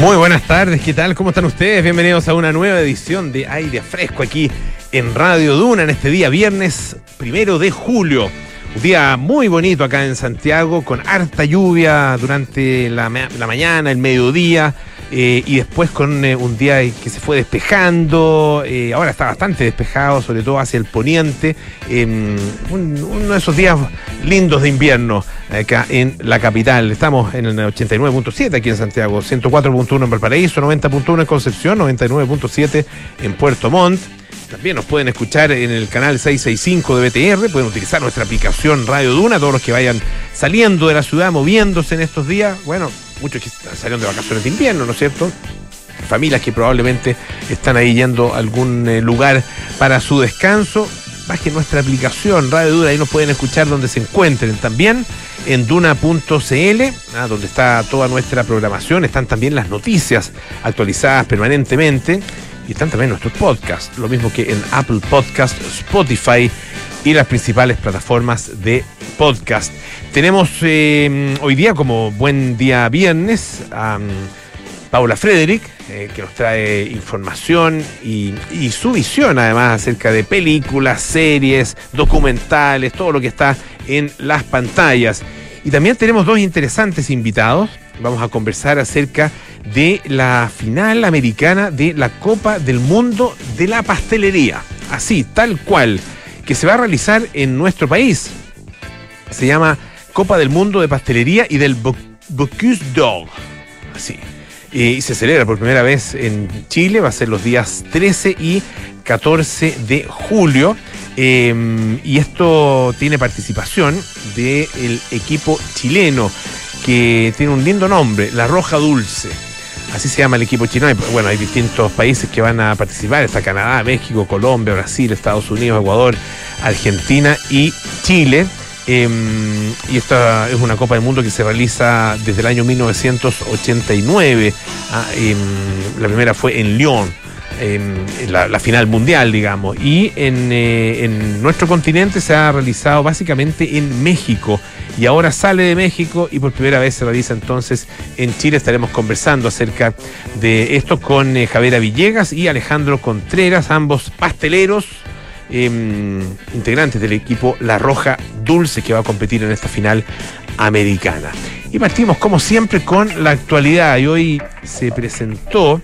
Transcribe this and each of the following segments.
Muy buenas tardes, ¿qué tal? ¿Cómo están ustedes? Bienvenidos a una nueva edición de Aire Fresco aquí en Radio Duna en este día viernes primero de julio. Un día muy bonito acá en Santiago, con harta lluvia durante la, la mañana, el mediodía, eh, y después con eh, un día que se fue despejando. Eh, ahora está bastante despejado, sobre todo hacia el poniente. Em, uno de esos días lindos de invierno acá en la capital. Estamos en el 89.7 aquí en Santiago, 104.1 en Valparaíso, 90.1 en Concepción, 99.7 en Puerto Montt. También nos pueden escuchar en el canal 665 de BTR, pueden utilizar nuestra aplicación Radio Duna, todos los que vayan saliendo de la ciudad, moviéndose en estos días. Bueno, muchos que salieron de vacaciones de invierno, ¿no es cierto? Familias que probablemente están ahí yendo a algún eh, lugar para su descanso. Bajen nuestra aplicación Radio Duna, ahí nos pueden escuchar donde se encuentren. También en duna.cl, ah, donde está toda nuestra programación, están también las noticias actualizadas permanentemente y están también nuestros podcasts, lo mismo que en Apple Podcast, Spotify y las principales plataformas de podcast. Tenemos eh, hoy día, como buen día viernes, a Paula Frederick, eh, que nos trae información y, su visión además acerca de películas, series, documentales, todo lo que está en las pantallas. Y también tenemos dos interesantes invitados. Vamos a conversar acerca de la final americana de la Copa del Mundo de la Pastelería. Así, tal cual, que se va a realizar en nuestro país. Se llama Copa del Mundo de Pastelería y del Bocuse d'Or. Así. Y se celebra por primera vez en Chile, va a ser los días 13 y 14 de julio. Em, y esto tiene participación del equipo chileno que tiene un lindo nombre, La Roja Dulce. Así se llama el equipo chino. Bueno, hay distintos países que van a participar. Está Canadá, México, Colombia, Brasil, Estados Unidos, Ecuador, Argentina y Chile. Em, y esta es una Copa del Mundo que se realiza desde el año 1989. Ah, em, la primera fue en Lyon en, la, final mundial, digamos. Y eh, en, nuestro continente se ha realizado básicamente en México. Y ahora sale de México y por primera vez se realiza entonces en Chile. Estaremos conversando acerca de esto con eh, Javiera Villegas y Alejandro Contreras, ambos pasteleros. Em, integrantes del equipo La Roja Dulce que va a competir en esta final americana. Y partimos como siempre con la actualidad y hoy se presentó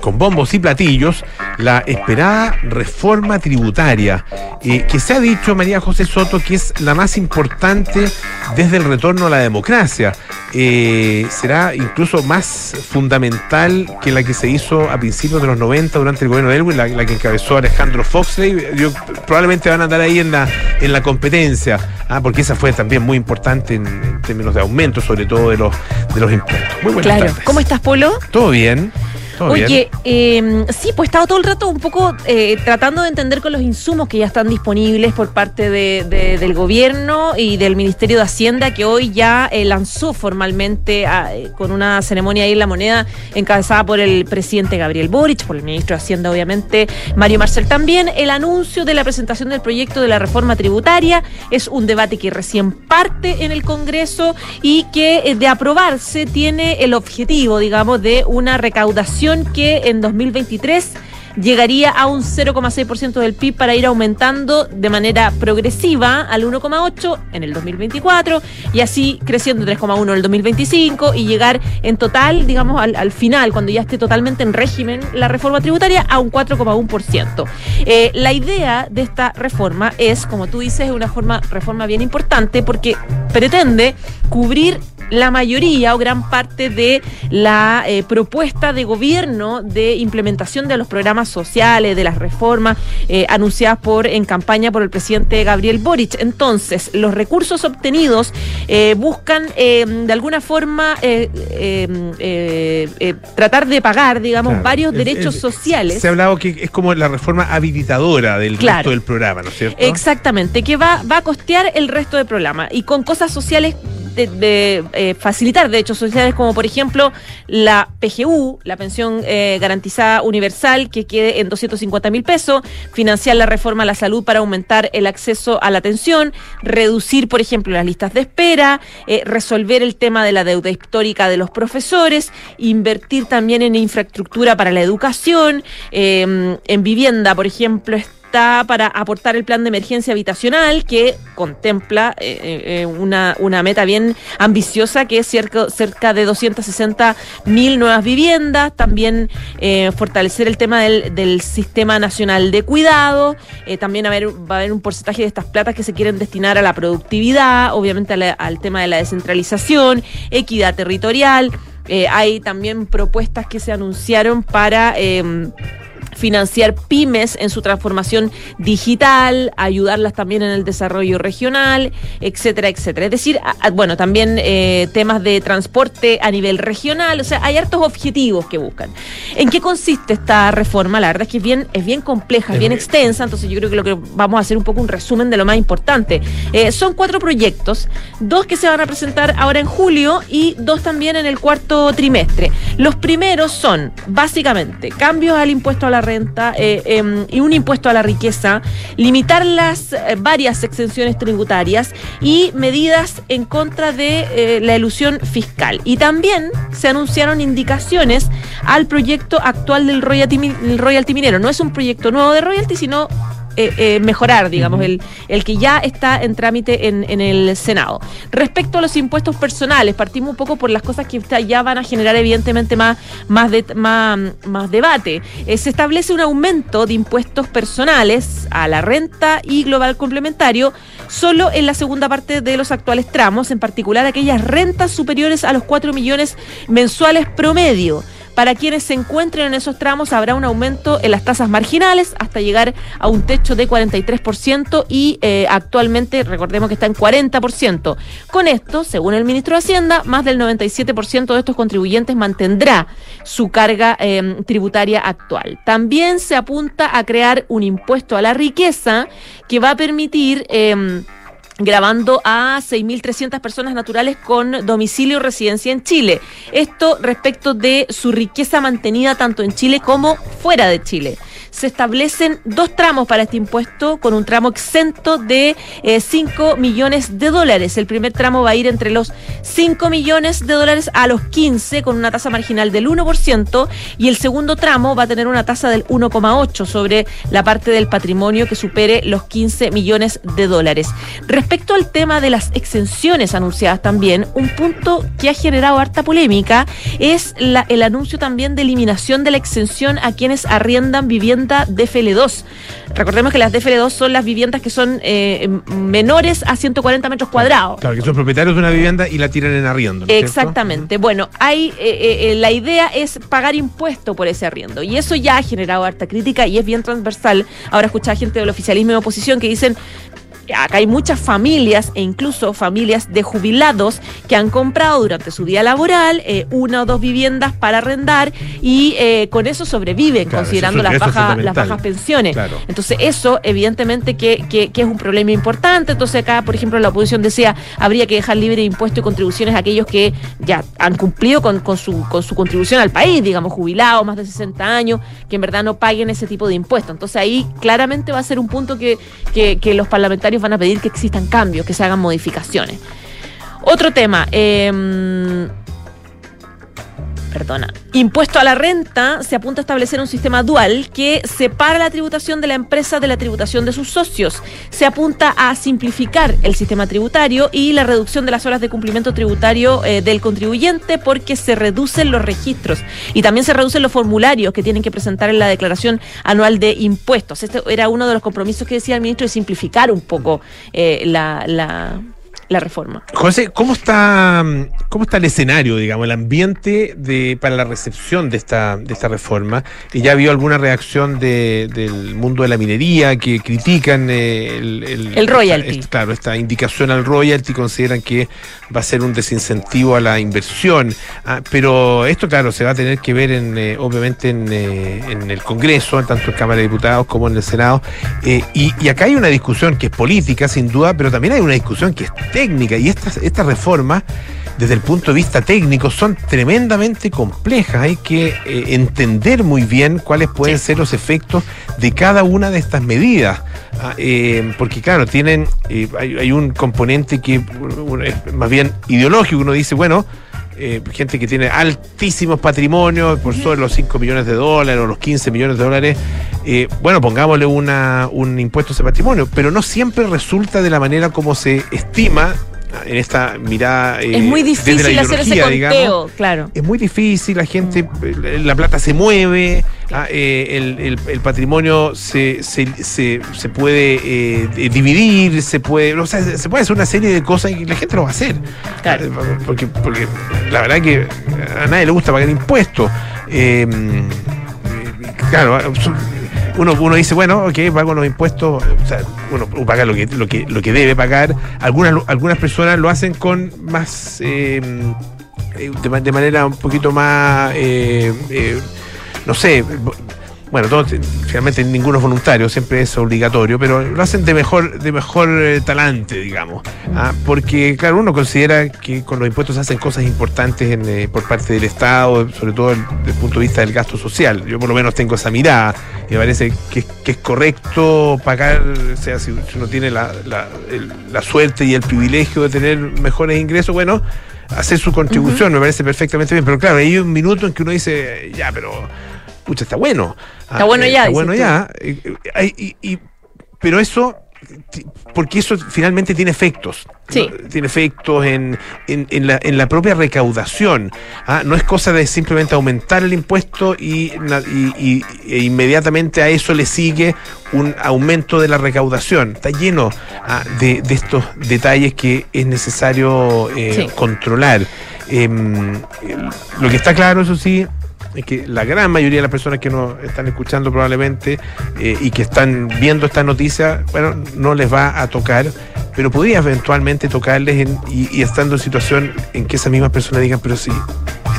con bombos y platillos la esperada reforma tributaria, eh, que se ha dicho, María José Soto, que es la más importante desde el retorno a la democracia. Eh, será incluso más fundamental que la que se hizo a principios de los 90 durante el gobierno de Elwin, la, que encabezó Alejandro Foxley. probablemente van a andar ahí en la, en la competencia, ah, porque esa fue también muy importante en, términos de aumento, sobre todo de los, de los impuestos. Muy buenas claro. ¿Cómo estás, Polo? Todo bien. Oye, em, sí, pues he estado todo el rato un poco eh, tratando de entender con los insumos que ya están disponibles por parte del gobierno y del Ministerio de Hacienda, que hoy ya eh, lanzó formalmente ah, eh, con una ceremonia ahí en la moneda encabezada por el presidente Gabriel Boric, por el ministro de Hacienda, obviamente, Mario Marcel también, el anuncio de la presentación del proyecto de la reforma tributaria. Es un debate que recién parte en el Congreso y que de aprobarse tiene el objetivo, digamos, de una recaudación que en 2023 llegaría a un 0,6% del PIB para ir aumentando de manera progresiva al 1,8 en el 2024 y así creciendo 3,1 en el 2025 y llegar en total, digamos, al, final, cuando ya esté totalmente en régimen la reforma tributaria, a un 4,1%. Eh, la idea de esta reforma es, como tú dices, una forma, reforma bien importante porque pretende cubrir la mayoría o gran parte de la eh, propuesta de gobierno de implementación de los programas sociales, de las reformas eh, anunciadas por en campaña por el presidente Gabriel Boric. Entonces, los recursos obtenidos eh, buscan de alguna forma tratar de pagar, digamos, varios derechos sociales. Se ha hablado que es como la reforma habilitadora del resto del programa, ¿no es cierto? Exactamente, que va, va a costear el resto del programa y con cosas sociales eh, facilitar derechos sociales como por ejemplo la PGU, la pensión eh, garantizada universal, que quede en 250 mil pesos, financiar la reforma a la salud para aumentar el acceso a la atención, reducir, por ejemplo, las listas de espera, eh, resolver el tema de la deuda histórica de los profesores, invertir también en infraestructura para la educación, en vivienda, por ejemplo, para aportar el plan de emergencia habitacional que contempla eh, eh, eh, una, una meta bien ambiciosa que es cerca, cerca de 260 mil nuevas viviendas, también fortalecer el tema del, del, sistema nacional de cuidado, también va a haber un porcentaje de estas platas que se quieren destinar a la productividad, obviamente al tema de la descentralización, equidad territorial. hay también propuestas que se anunciaron para financiar pymes en su transformación digital, ayudarlas también en el desarrollo regional, etcétera, etcétera. Es decir, bueno, también eh, temas de transporte a nivel regional, o sea, hay hartos objetivos que buscan. ¿En qué consiste esta reforma? La verdad es que es bien, es bien compleja, es bien extensa, entonces yo creo que lo que vamos a hacer un poco un resumen de lo más importante. Eh, son cuatro proyectos, dos que se van a presentar ahora en julio y dos también en el cuarto trimestre. Los primeros son, básicamente, cambios al impuesto a la renta eh, em, y un impuesto a la riqueza, limitar las eh, varias exenciones tributarias y medidas en contra de eh, la ilusión fiscal. Y también se anunciaron indicaciones al proyecto actual del royalty, royalty minero. No es un proyecto nuevo de royalty, sino eh, eh, mejorar, digamos, el, el que ya está en trámite en, en, el Senado. Respecto a los impuestos personales, partimos un poco por las cosas que ya van a generar evidentemente más, más, de, más, más debate. Eh, se establece un aumento de impuestos personales a la renta y global complementario solo en la segunda parte de los actuales tramos, en particular aquellas rentas superiores a los 4 millones mensuales promedio. Para quienes se encuentren en esos tramos habrá un aumento en las tasas marginales hasta llegar a un techo de 43% y eh, actualmente recordemos que está en 40%. Con esto, según el ministro de Hacienda, más del 97% de estos contribuyentes mantendrá su carga em, tributaria actual. También se apunta a crear un impuesto a la riqueza que va a permitir... Eh, grabando a 6.300 personas naturales con domicilio y residencia en Chile. Esto respecto de su riqueza mantenida tanto en Chile como fuera de Chile se establecen dos tramos para este impuesto, con un tramo exento de 5 eh, millones de dólares. El primer tramo va a ir entre los 5 millones de dólares a los 15, con una tasa marginal del 1%, y el segundo tramo va a tener una tasa del 1,8 sobre la parte del patrimonio que supere los 15 millones de dólares. Respecto al tema de las exenciones anunciadas también, un punto que ha generado harta polémica es la, el anuncio también de eliminación de la exención a quienes arriendan viviendas DFL2. Recordemos que las DFL2 son las viviendas que son eh, menores a 140 metros cuadrados. Claro, que son propietarios de una vivienda y la tiran en arriendo. Exactamente. Bueno, hay eh, eh, la idea es pagar impuesto por ese arriendo. Y eso ya ha generado harta crítica y es bien transversal. Ahora escucha gente del oficialismo y oposición que dicen, acá hay muchas familias e incluso familias de jubilados que han comprado durante su día laboral eh, una o dos viviendas para arrendar y eh, con eso sobreviven, considerando las, bajas, las bajas pensiones. Entonces, eso evidentemente que, que, es un problema importante. Entonces, acá, por ejemplo, la oposición decía, habría que dejar libre de impuestos y contribuciones a aquellos que ya han cumplido con, con, su, con su contribución al país, digamos, jubilados, más de 60 años, que en verdad no paguen ese tipo de impuestos. Entonces, ahí claramente va a ser un punto que, que, que los parlamentarios van a pedir que existan cambios, que se hagan modificaciones. Otro tema, eh, perdona, impuesto a la renta, se apunta a establecer un sistema dual que separa la tributación de la empresa de la tributación de sus socios. Se apunta a simplificar el sistema tributario y la reducción de las horas de cumplimiento tributario eh, del contribuyente porque se reducen los registros y también se reducen los formularios que tienen que presentar en la declaración anual de impuestos. Este era uno de los compromisos que decía el ministro de simplificar un poco eh, la, la la reforma. José, ¿cómo está, cómo está el escenario, digamos, el ambiente de, para la recepción de esta, de esta reforma? ¿Y ya vio alguna reacción del mundo de la minería que critican eh, el, el, royalty? claro, esta indicación al royalty, consideran que va a ser un desincentivo a la inversión. Ah, pero esto, claro, se va a tener que ver, en, eh, obviamente, en, eh, en, el Congreso, tanto en Cámara de Diputados como en el Senado. y, y acá hay una discusión que es política, sin duda, pero también hay una discusión que es técnica. Y estas, estas reformas, desde el punto de vista técnico, son tremendamente complejas. Hay que eh, entender muy bien cuáles pueden ser los efectos de cada una de estas medidas. Ah, eh, porque claro, tienen, eh, hay, hay, un componente que es más bien ideológico, uno dice, bueno, eh, gente que tiene altísimos patrimonios, por sobre los 5 millones de dólares o los 15 millones de dólares, eh, bueno, pongámosle una, un impuesto a ese patrimonio, pero no siempre resulta de la manera como se estima en esta mirada. Eh, es muy difícil hacer ese conteo, claro. Es muy difícil, la gente, la plata se mueve, ah, eh, el, el, patrimonio se, se, se, se puede eh, dividir, se puede, o sea, se puede hacer una serie de cosas y la gente lo va a hacer. Claro. Ah, porque, porque la verdad que a nadie le gusta pagar impuestos. claro, uno, uno dice, bueno, ok, pago los impuestos, o sea, uno paga lo que, lo que, lo que debe pagar. Algunas, algunas personas lo hacen con más, eh, de, manera un poquito más, eh, eh, no sé, bueno, todo, finalmente ninguno es voluntario, siempre es obligatorio, pero lo hacen de mejor, de mejor eh, talante, digamos. ¿ah? Porque, claro, uno considera que con los impuestos se hacen cosas importantes eh, por parte del Estado, sobre todo desde el punto de vista del gasto social. Yo por lo menos tengo esa mirada y me parece que, es correcto pagar, o sea, si, uno tiene la, la, suerte y el privilegio de tener mejores ingresos, bueno, hacer su contribución, me parece perfectamente bien. Pero claro, hay un minuto en que uno dice, ya, pero pucha, está bueno. Está bueno eh, ya. Está bueno ya. Y, pero eso, porque eso finalmente tiene efectos. Sí. Tiene efectos en, en, la, en la propia recaudación. ¿ah? No es cosa de simplemente aumentar el impuesto y, y, e inmediatamente a eso le sigue un aumento de la recaudación. Está lleno ¿ah? de, de, estos detalles que es necesario eh, controlar. Em, lo que está claro, eso sí, es que la gran mayoría de las personas que nos están escuchando probablemente eh, y que están viendo esta noticia, bueno, no les va a tocar, pero podría eventualmente tocarles y, y, estando en situación en que esas mismas personas digan, pero sí,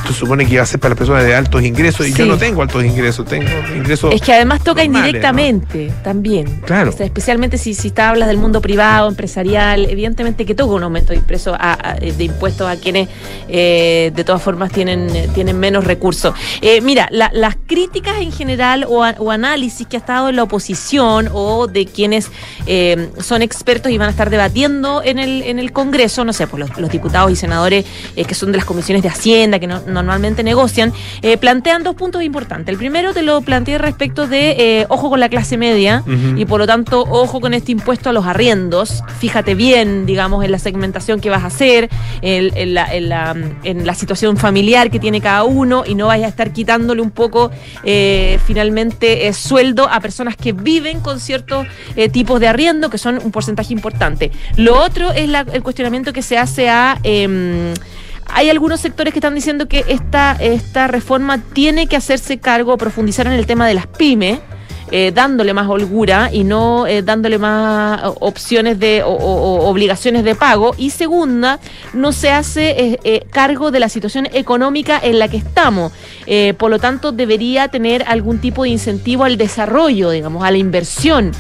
esto supone que iba a ser para las personas de altos ingresos y yo no tengo altos ingresos, tengo ingresos. Es que además toca indirectamente también. Claro. especialmente si, si hablas del mundo privado, empresarial, evidentemente que toca un aumento de, impreso a, de impuestos a quienes eh, de todas formas tienen, tienen menos recursos. Eh, mira, las críticas en general o, análisis que ha estado en la oposición o de quienes eh, son expertos y van a estar debatiendo en el, en el Congreso, no sé, pues los, los diputados y senadores que son de las comisiones de Hacienda, que no, normalmente negocian, eh, plantean dos puntos importantes. El primero te lo planteé respecto de eh, ojo con la clase media y por lo tanto ojo con este impuesto a los arriendos. Fíjate bien, digamos, en la segmentación que vas a hacer, en, la, en, la, situación familiar que tiene cada uno y no vayas a estar quitándole un poco eh, finalmente sueldo a personas que viven con ciertos tipos de arriendo que son un porcentaje importante. Lo otro es el cuestionamiento que se hace a em, hay algunos sectores que están diciendo que esta, esta reforma tiene que hacerse cargo, profundizar en el tema de las pymes eh, dándole más holgura y no eh, dándole más opciones de o, obligaciones de pago. Y segunda, no se hace eh, cargo de la situación económica en la que estamos. por lo tanto, debería tener algún tipo de incentivo al desarrollo, digamos, a la inversión,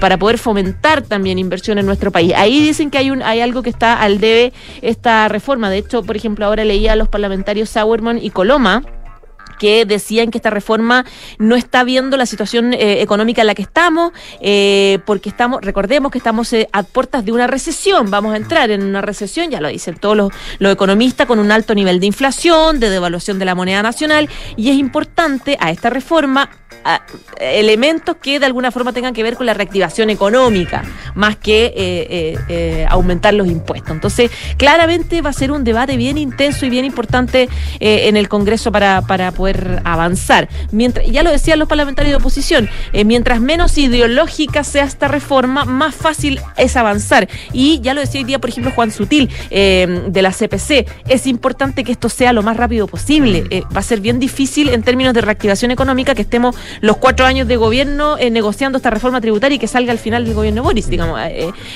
para poder fomentar también inversión en nuestro país. Ahí dicen que hay, un, hay algo que está al debe esta reforma. De hecho, por ejemplo, ahora leía a los parlamentarios Sauerman y Coloma que decían que esta reforma no está viendo la situación eh, económica en la que estamos, eh, porque estamos, recordemos que estamos eh, a puertas de una recesión, vamos a entrar en una recesión, ya lo dicen todos los, los economistas, con un alto nivel de inflación, de devaluación de la moneda nacional, y es importante a esta reforma elementos que de alguna forma tengan que ver con la reactivación económica, más que aumentar los impuestos. Entonces, claramente va a ser un debate bien intenso y bien importante en el Congreso para, para poder avanzar. Mientras, ya lo decían los parlamentarios de oposición, eh, mientras menos ideológica sea esta reforma, más fácil es avanzar. Y ya lo decía hoy día, por ejemplo, Juan Sutil, eh, de la CPC, es importante que esto sea lo más rápido posible. Eh, va a ser bien difícil en términos de reactivación económica que estemos los cuatro años de gobierno negociando esta reforma tributaria y que salga al final del gobierno Boris. Digamos,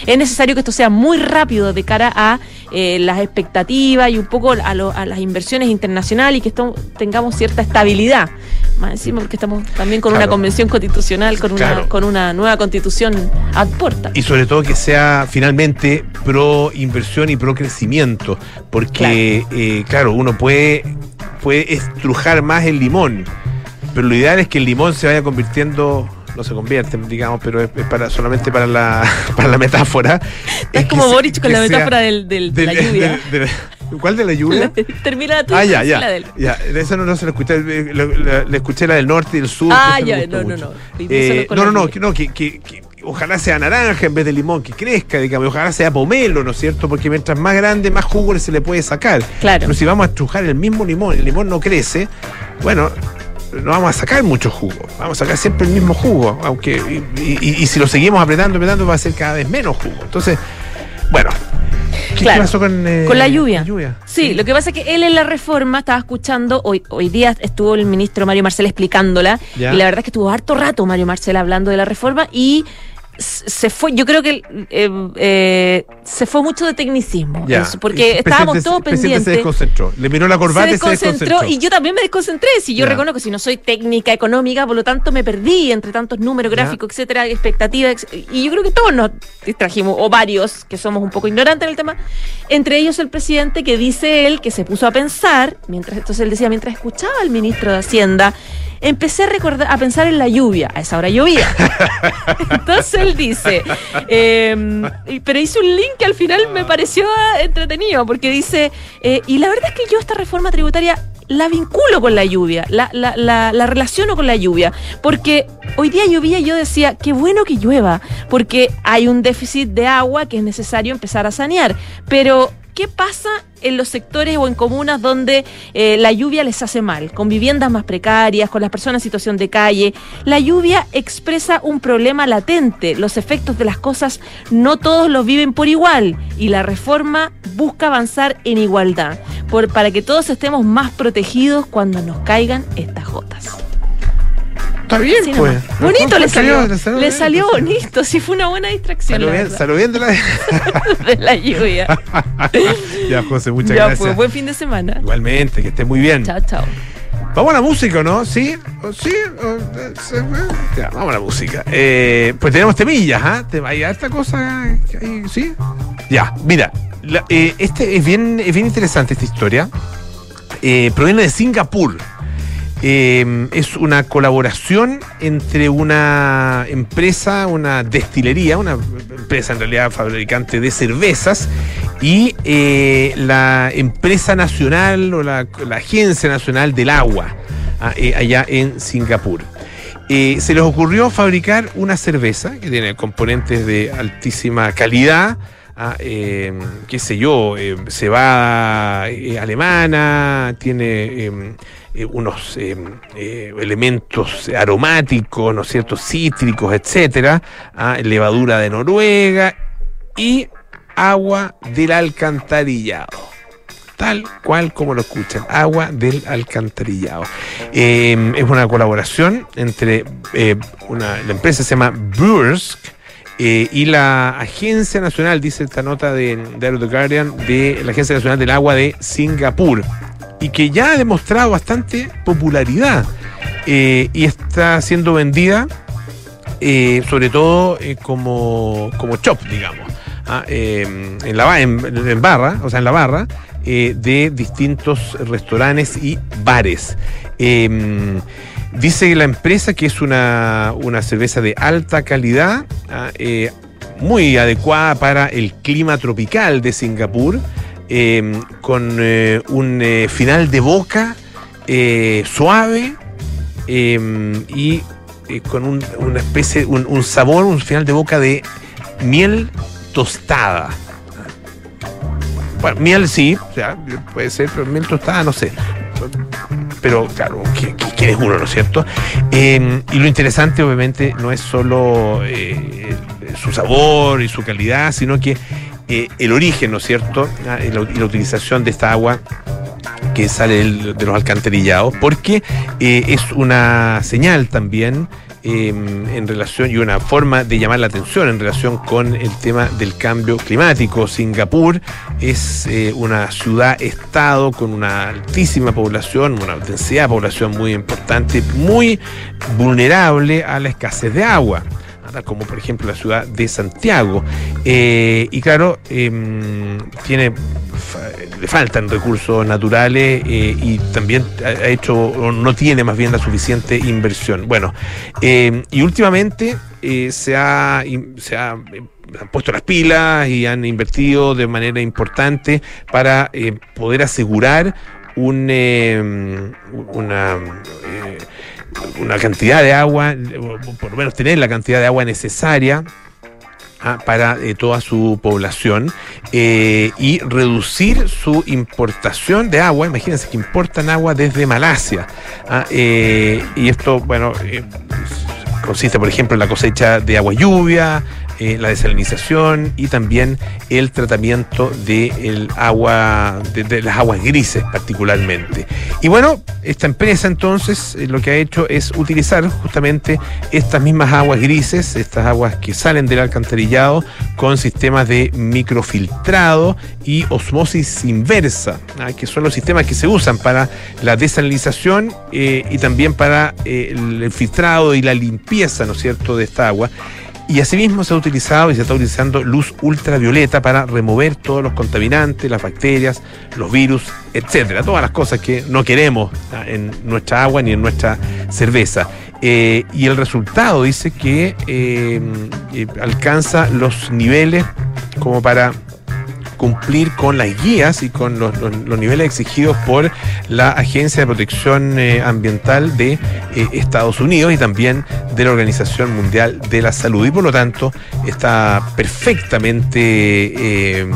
es necesario que esto sea muy rápido de cara a las expectativas y un poco a, las inversiones internacionales y que esto, tengamos cierta estabilidad. Más encima porque estamos también con Claro. una convención constitucional, con una, Claro. con una nueva constitución a puerta. Y sobre todo que sea finalmente pro inversión y pro crecimiento, porque eh, claro, uno puede, puede estrujar más el limón, pero lo ideal es que el limón se vaya convirtiendo, no se convierte, digamos, pero es, es para solamente para la, para la metáfora. Es que como se- Boric con la metáfora del, del- de la lluvia. ¿Cuál de la lluvia? Termina tu Ah, ya, ya. la del- ya. Esa no, no se la escuché. eh, la- Le escuché la del norte y del sur. Ah, ya, no, no, no. Eh, no, no, no, que, no que, que- que ojalá sea naranja en vez de limón, que crezca, digamos. Ojalá sea pomelo, ¿no es cierto? Porque mientras más grande, más jugo se le puede sacar. Claro. Pero si vamos a estrujar el mismo limón, el limón no crece, bueno. No vamos a sacar mucho jugo, vamos a sacar siempre el mismo jugo, aunque y, y- y si lo seguimos apretando, apretando, va a ser cada vez menos jugo. Entonces, bueno, ¿qué, Claro. pasó con, eh, Con la lluvia. la lluvia? Sí, lo que pasa es que él en la reforma estaba escuchando, hoy, hoy día estuvo el ministro Mario Marcel explicándola, Ya. y la verdad es que estuvo harto rato Mario Marcel hablando de la reforma y se fue, yo creo que eh, eh, se fue mucho de tecnicismo, Ya. eso, Y porque estábamos todos pendientes. se desconcentró. Le miró la corbata se y se desconcentró y yo también me desconcentré. Si yo Ya. reconozco, si no soy técnica económica, por lo tanto me perdí entre tantos números Ya. gráficos, etcétera, expectativas. ex- Y yo creo que todos nos distrajimos, o varios que somos un poco ignorantes en el tema. Entre ellos el presidente que dice él que se puso a pensar, mientras entonces él decía, mientras escuchaba al ministro de Hacienda, empecé a recordar, a pensar en la lluvia. A esa hora llovía. Entonces él dice, eh, y- pero hizo un link que al final me pareció entretenido, porque dice, eh, y la verdad es que yo esta reforma tributaria la vinculo con la lluvia, la, la, la, la relaciono con la lluvia, porque hoy día llovía y yo decía, qué bueno que llueva, porque hay un déficit de agua que es necesario empezar a sanear, pero ¿qué pasa en los sectores o en comunas donde eh, la lluvia les hace mal, con viviendas más precarias, con las personas en situación de calle. La lluvia expresa un problema latente, los efectos de las cosas no todos los viven por igual y la reforma busca avanzar en igualdad, para que todos estemos más protegidos cuando nos caigan estas gotas. Está bien, Así pues. Bonito le salió, le salió, bien, bonito, sí fue una buena distracción. Salió bien, verdad, salió bien de la. de la lluvia. ya, José, muchas ya gracias. fue, buen fin de semana. Igualmente, que esté muy bien. Chao, chao. Vamos a la música, ¿o ¿no? ¿Sí? ¿O ¿Sí? ¿O, eh, ya, vamos a la música. Eh, pues tenemos temillas, ¿ah? Te- Hay harta cosa. ¿Sí? Ya, mira. la- eh, este es bien, es bien interesante esta historia. Eh, proviene de Singapur. Eh, es una colaboración entre una empresa, una destilería, una empresa en realidad fabricante de cervezas, y eh, la empresa nacional o la, la Agencia Nacional del Agua, ah, eh, allá en Singapur. Eh, se les ocurrió fabricar una cerveza que tiene componentes de altísima calidad, ah, eh, qué sé yo, eh, cebada alemana, tiene eh, eh, unos eh, elementos aromáticos, ¿no es cierto?, cítricos, etcétera, levadura de Noruega y agua del alcantarillado tal cual como lo escuchan, agua del alcantarillado. Es una colaboración entre eh, una, la empresa se llama Brewers eh, y la Agencia Nacional, dice esta nota de, de The Guardian, de la Agencia Nacional del Agua de Singapur, y que ya ha demostrado bastante popularidad eh, y está siendo vendida eh, sobre todo como, como chop, digamos, ah, en, la, en, barra, o sea, en la barra, de distintos restaurantes y bares. Dice la empresa que es una, una cerveza de alta calidad, ah, eh, muy adecuada para el clima tropical de Singapur, eh, con eh, un eh, final de boca suave eh, y con un- una especie, un, sabor, un final de boca de miel tostada. Bueno, miel sí, puede ser, pero miel tostada no sé. Pero claro, ¿qui- qui- ¿quién es uno, no es cierto? Eh, y lo interesante, obviamente, no es solo eh, su sabor y su calidad, sino que eh, el origen, ¿no es cierto? Ah, Y la, utilización de esta agua que sale de los alcantarillados, porque eh, es una señal también em, en relación y una forma de llamar la atención en relación con el tema del cambio climático. Singapur es eh, una ciudad-estado con una altísima población, una densidad de población muy importante, muy vulnerable a la escasez de agua como por ejemplo la ciudad de Santiago. Eh, y claro, em, tiene le faltan recursos naturales eh, y también ha hecho, no tiene más bien la suficiente inversión. Bueno, em, y últimamente eh, se ha, se ha han puesto las pilas y han invertido de manera importante para poder asegurar un, em, una una cantidad de agua, por lo menos tener la cantidad de agua necesaria ah, para eh, toda su población eh, y reducir su importación de agua. Imagínense que importan agua desde Malasia. Ah, eh, y esto, bueno, consiste, por ejemplo, en la cosecha de agua lluvia, eh, la desalinización y también el tratamiento del agua, de, las aguas grises particularmente. Y bueno, esta empresa entonces eh, lo que ha hecho es utilizar justamente estas mismas aguas grises, estas aguas que salen del alcantarillado con sistemas de microfiltrado y osmosis inversa, ¿ah? que son los sistemas que se usan para la desalinización eh, y también para el filtrado y la limpieza, ¿no es cierto?, de esta agua. Y asimismo se ha utilizado y se está utilizando luz ultravioleta para remover todos los contaminantes, las bacterias, los virus, etcétera, todas las cosas que no queremos en nuestra agua ni en nuestra cerveza. Eh, y el resultado dice que eh, eh, alcanza los niveles como para cumplir con las guías y con los, niveles exigidos por la Agencia de Protección eh, Ambiental de eh, Estados Unidos y también de la Organización Mundial de la Salud. Y por lo tanto está perfectamente eh,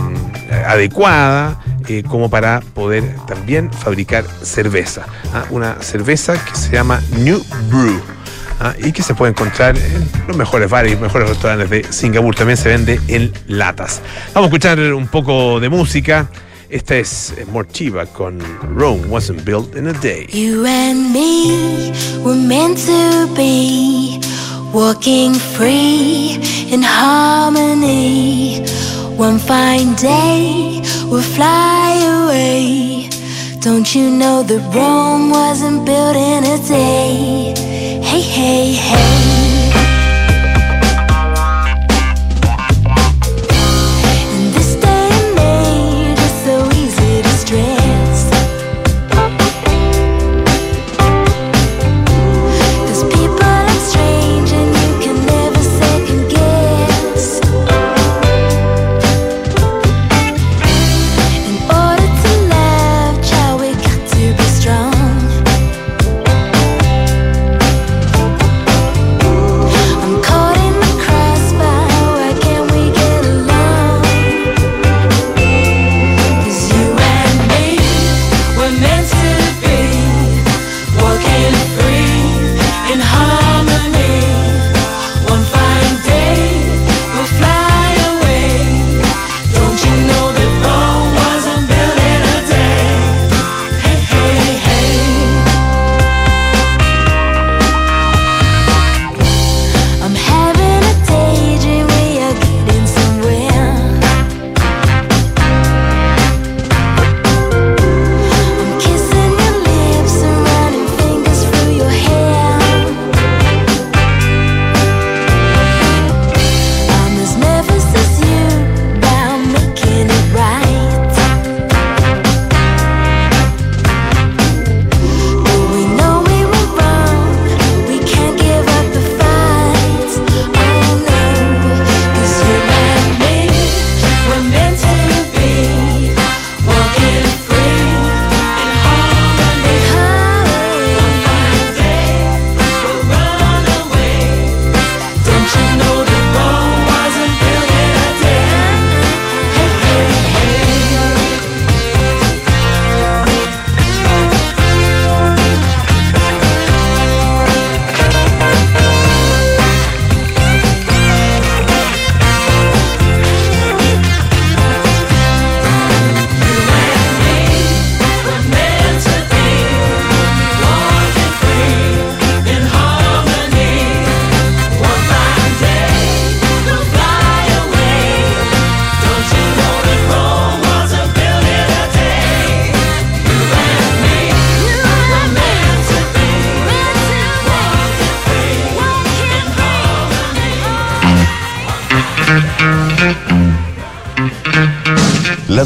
adecuada. como para poder también fabricar cerveza. ¿ah? Una cerveza que se llama New Brew. ¿Ah? y que se puede encontrar en los mejores bares y mejores restaurantes de Singapur. También se vende en latas. Vamos a escuchar un poco de música. Esta es Morchiva con Rome Wasn't Built in a Day. You and me were meant to be walking free in harmony. One fine day we'll fly away. Don't you know that Rome wasn't built in a day? Hey, hey, hey.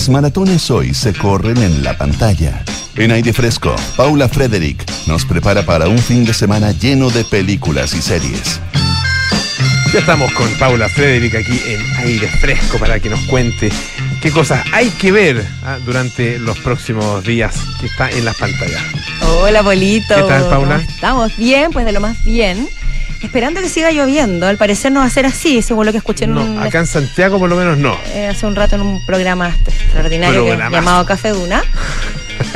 Las maratones hoy se corren en la pantalla. En aire fresco, Paula Frederick nos prepara para un fin de semana lleno de películas y series. Ya estamos con Paula Frederick aquí en aire fresco para que nos cuente qué cosas hay que ver ah, durante los próximos días que está en las pantallas. Hola, Polito. ¿Qué tal, Paula? ¿Cómo Estamos bien, pues de lo más bien. Esperando que siga lloviendo. Al parecer no va a ser así, según lo que escuché en un- No, acá en Santiago por lo menos no. eh, hace un rato en un programa extraordinario que- llamado Café Duna.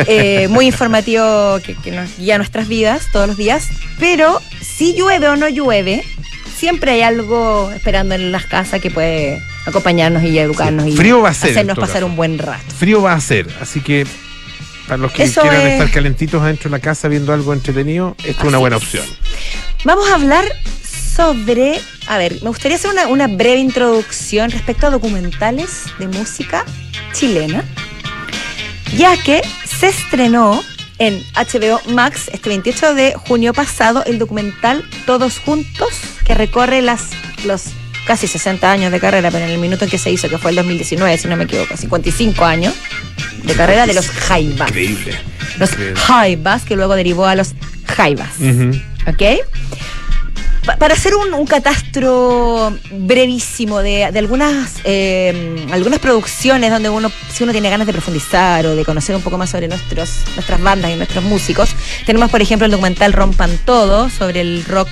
Eh, muy informativo que, que nos guía nuestras vidas todos los días. Pero si llueve o no llueve, siempre hay algo esperando en las casas que puede acompañarnos y educarnos Sí, y frío va a ser, hacernos pasar caso. un buen rato. Frío va a ser, así que para los que Eso quieran es- estar calentitos adentro de la casa viendo algo entretenido, esto es una buena es. opción. Vamos a hablar sobre. A ver, me gustaría hacer una, una breve introducción respecto a documentales de música chilena, ya que se estrenó en HBO Max este 28 de junio pasado el documental Todos Juntos, que recorre las, los casi 60 años de carrera, pero en el minuto en que se hizo, que fue el 2019, si no me equivoco, 55 años de carrera de los Jaivas. Increíble. Los. Jaivas, que luego derivó a los Jaivas. Ujú. ¿Ok? Pa- Para hacer un, un catastro brevísimo de, de algunas, eh, algunas producciones donde uno, si uno tiene ganas de profundizar o de conocer un poco más sobre nuestros, nuestras bandas y nuestros músicos, tenemos por ejemplo el documental Rompan Todo sobre el rock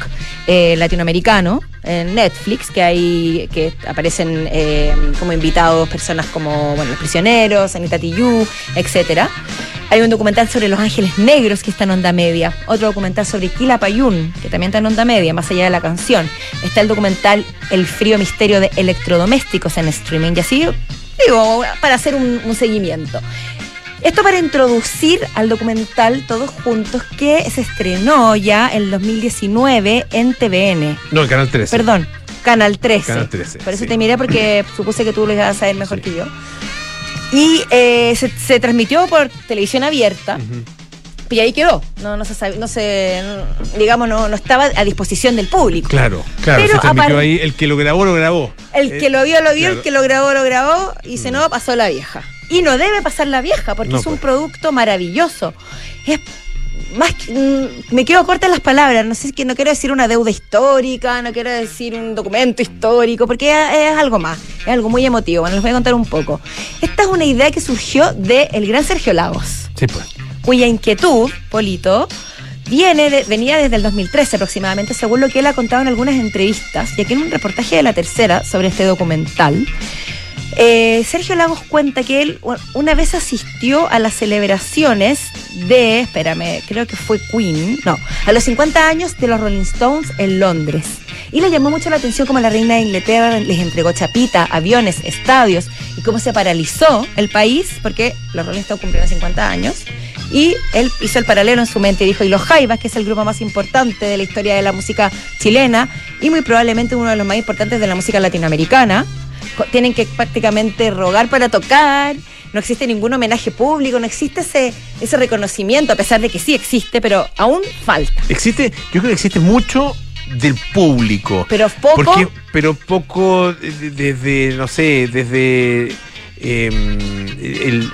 eh, latinoamericano en Netflix, que hay que aparecen eh, como invitados personas como bueno, Los Prisioneros, Anita Tijoux, etcétera. Hay un documental sobre Los Ángeles Negros que está en onda media. Otro documental sobre Kila Payún, que también está en onda media, más allá de la canción. Está el documental El frío misterio de electrodomésticos en streaming. Y así, digo, para hacer un, un seguimiento. Esto para introducir al documental Todos Juntos que se estrenó ya en 2019 en TVN. No, el canal 13. Perdón, Canal 13. Canal 13, Por eso sí. te miré porque supuse que tú lo ibas a saber mejor que yo. Y eh, se, se transmitió por televisión abierta. Y ahí quedó. No, no se sabe- no se, digamos, no, no estaba a disposición del público. Claro, claro, Pero se transmitió apar- ahí. El que lo grabó, lo grabó. El Eh, que lo vio, lo vio, claro. el que lo grabó, lo grabó, y si no, pasó la vieja. Y no debe pasar la vieja, porque No, es un pues. producto maravilloso. Es más mm, me quedo corta en las palabras, no sé que no quiero decir una deuda histórica, no quiero decir un documento histórico, porque es, es algo más, es algo muy emotivo. Bueno, les voy a contar un poco. Esta es una idea que surgió de el gran Sergio Lagos Sí, pues. cuya inquietud, Polito, viene de- venía desde el 2013 aproximadamente, según lo que él ha contado en algunas entrevistas, y aquí en un reportaje de la tercera sobre este documental. Eh, Sergio Lagos cuenta que él una vez asistió a las celebraciones de, espérame, creo que fue Queen, no, a los 50 años de los Rolling Stones en Londres. Y le llamó mucho la atención cómo la reina de Inglaterra les entregó chapita, aviones, estadios y cómo se paralizó el país porque los Rolling Stones cumplieron 50 años. Y él hizo el paralelo en su mente y dijo, y los Jaivas, que es el grupo más importante de la historia de la música chilena y muy probablemente uno de los más importantes de la música latinoamericana, tienen que prácticamente rogar para tocar, no existe ningún homenaje público, no existe ese, ese reconocimiento, a pesar de que sí existe, pero aún falta. Existe, yo creo que existe mucho del público. Pero poco... Porque, pero poco de- de- desde, no sé, desde eh, el,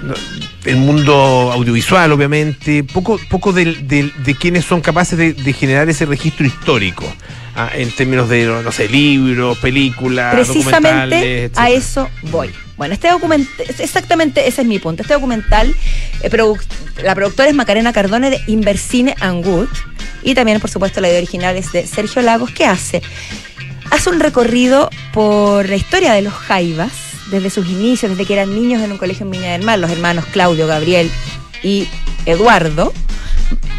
el mundo audiovisual, obviamente, poco, poco de quienes son capaces de, de generar ese registro histórico, ah, en términos de, no sé, libros, películas, Precisamente a eso voy. Bueno, este documental, exactamente ese es mi punto. Este documental, eh, la productora es Macarena Cardone de Inversine and Good y también, por supuesto, la idea original es de Sergio Lagos, que hace hace un recorrido por la historia de los Jaivas, desde sus inicios, desde que eran niños en un colegio en Viña del Mar, los hermanos Claudio, Gabriel y Eduardo,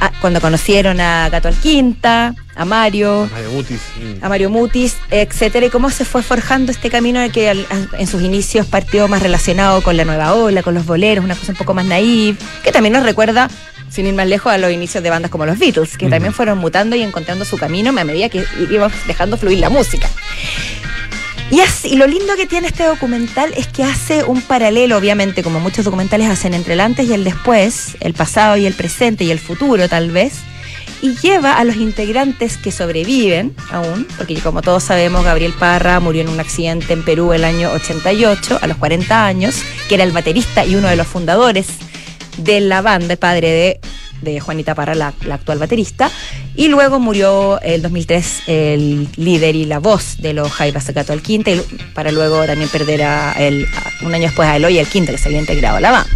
a- cuando conocieron a Gato Alquinta, a Mario, Mario Mutis, a Mario Mutis, etcétera, y cómo se fue forjando este camino que al- en sus inicios partió más relacionado con la nueva ola, con los boleros, una cosa un poco más naive, que también nos recuerda, sin ir más lejos, a los inicios de bandas como los Beatles, que también fueron mutando y encontrando su camino a medida que íbamos dejando fluir la música. Y, así, lo lindo que tiene este documental es que hace un paralelo, obviamente, como muchos documentales hacen entre el antes y el después, el pasado y el presente y el futuro tal vez, y lleva a los integrantes que sobreviven aún, porque como todos sabemos, Gabriel Parra murió en un accidente en Perú el año 88, a los 40 años, que era el baterista y uno de los fundadores de la banda, padre de, de Juanita Parra, la, actual baterista, y luego murió el 2003 el líder y la voz de los Jaivas Gato al Quinta, y para luego también perder a el, un año después a Eloy al Quinta, que se había integrado a la banda.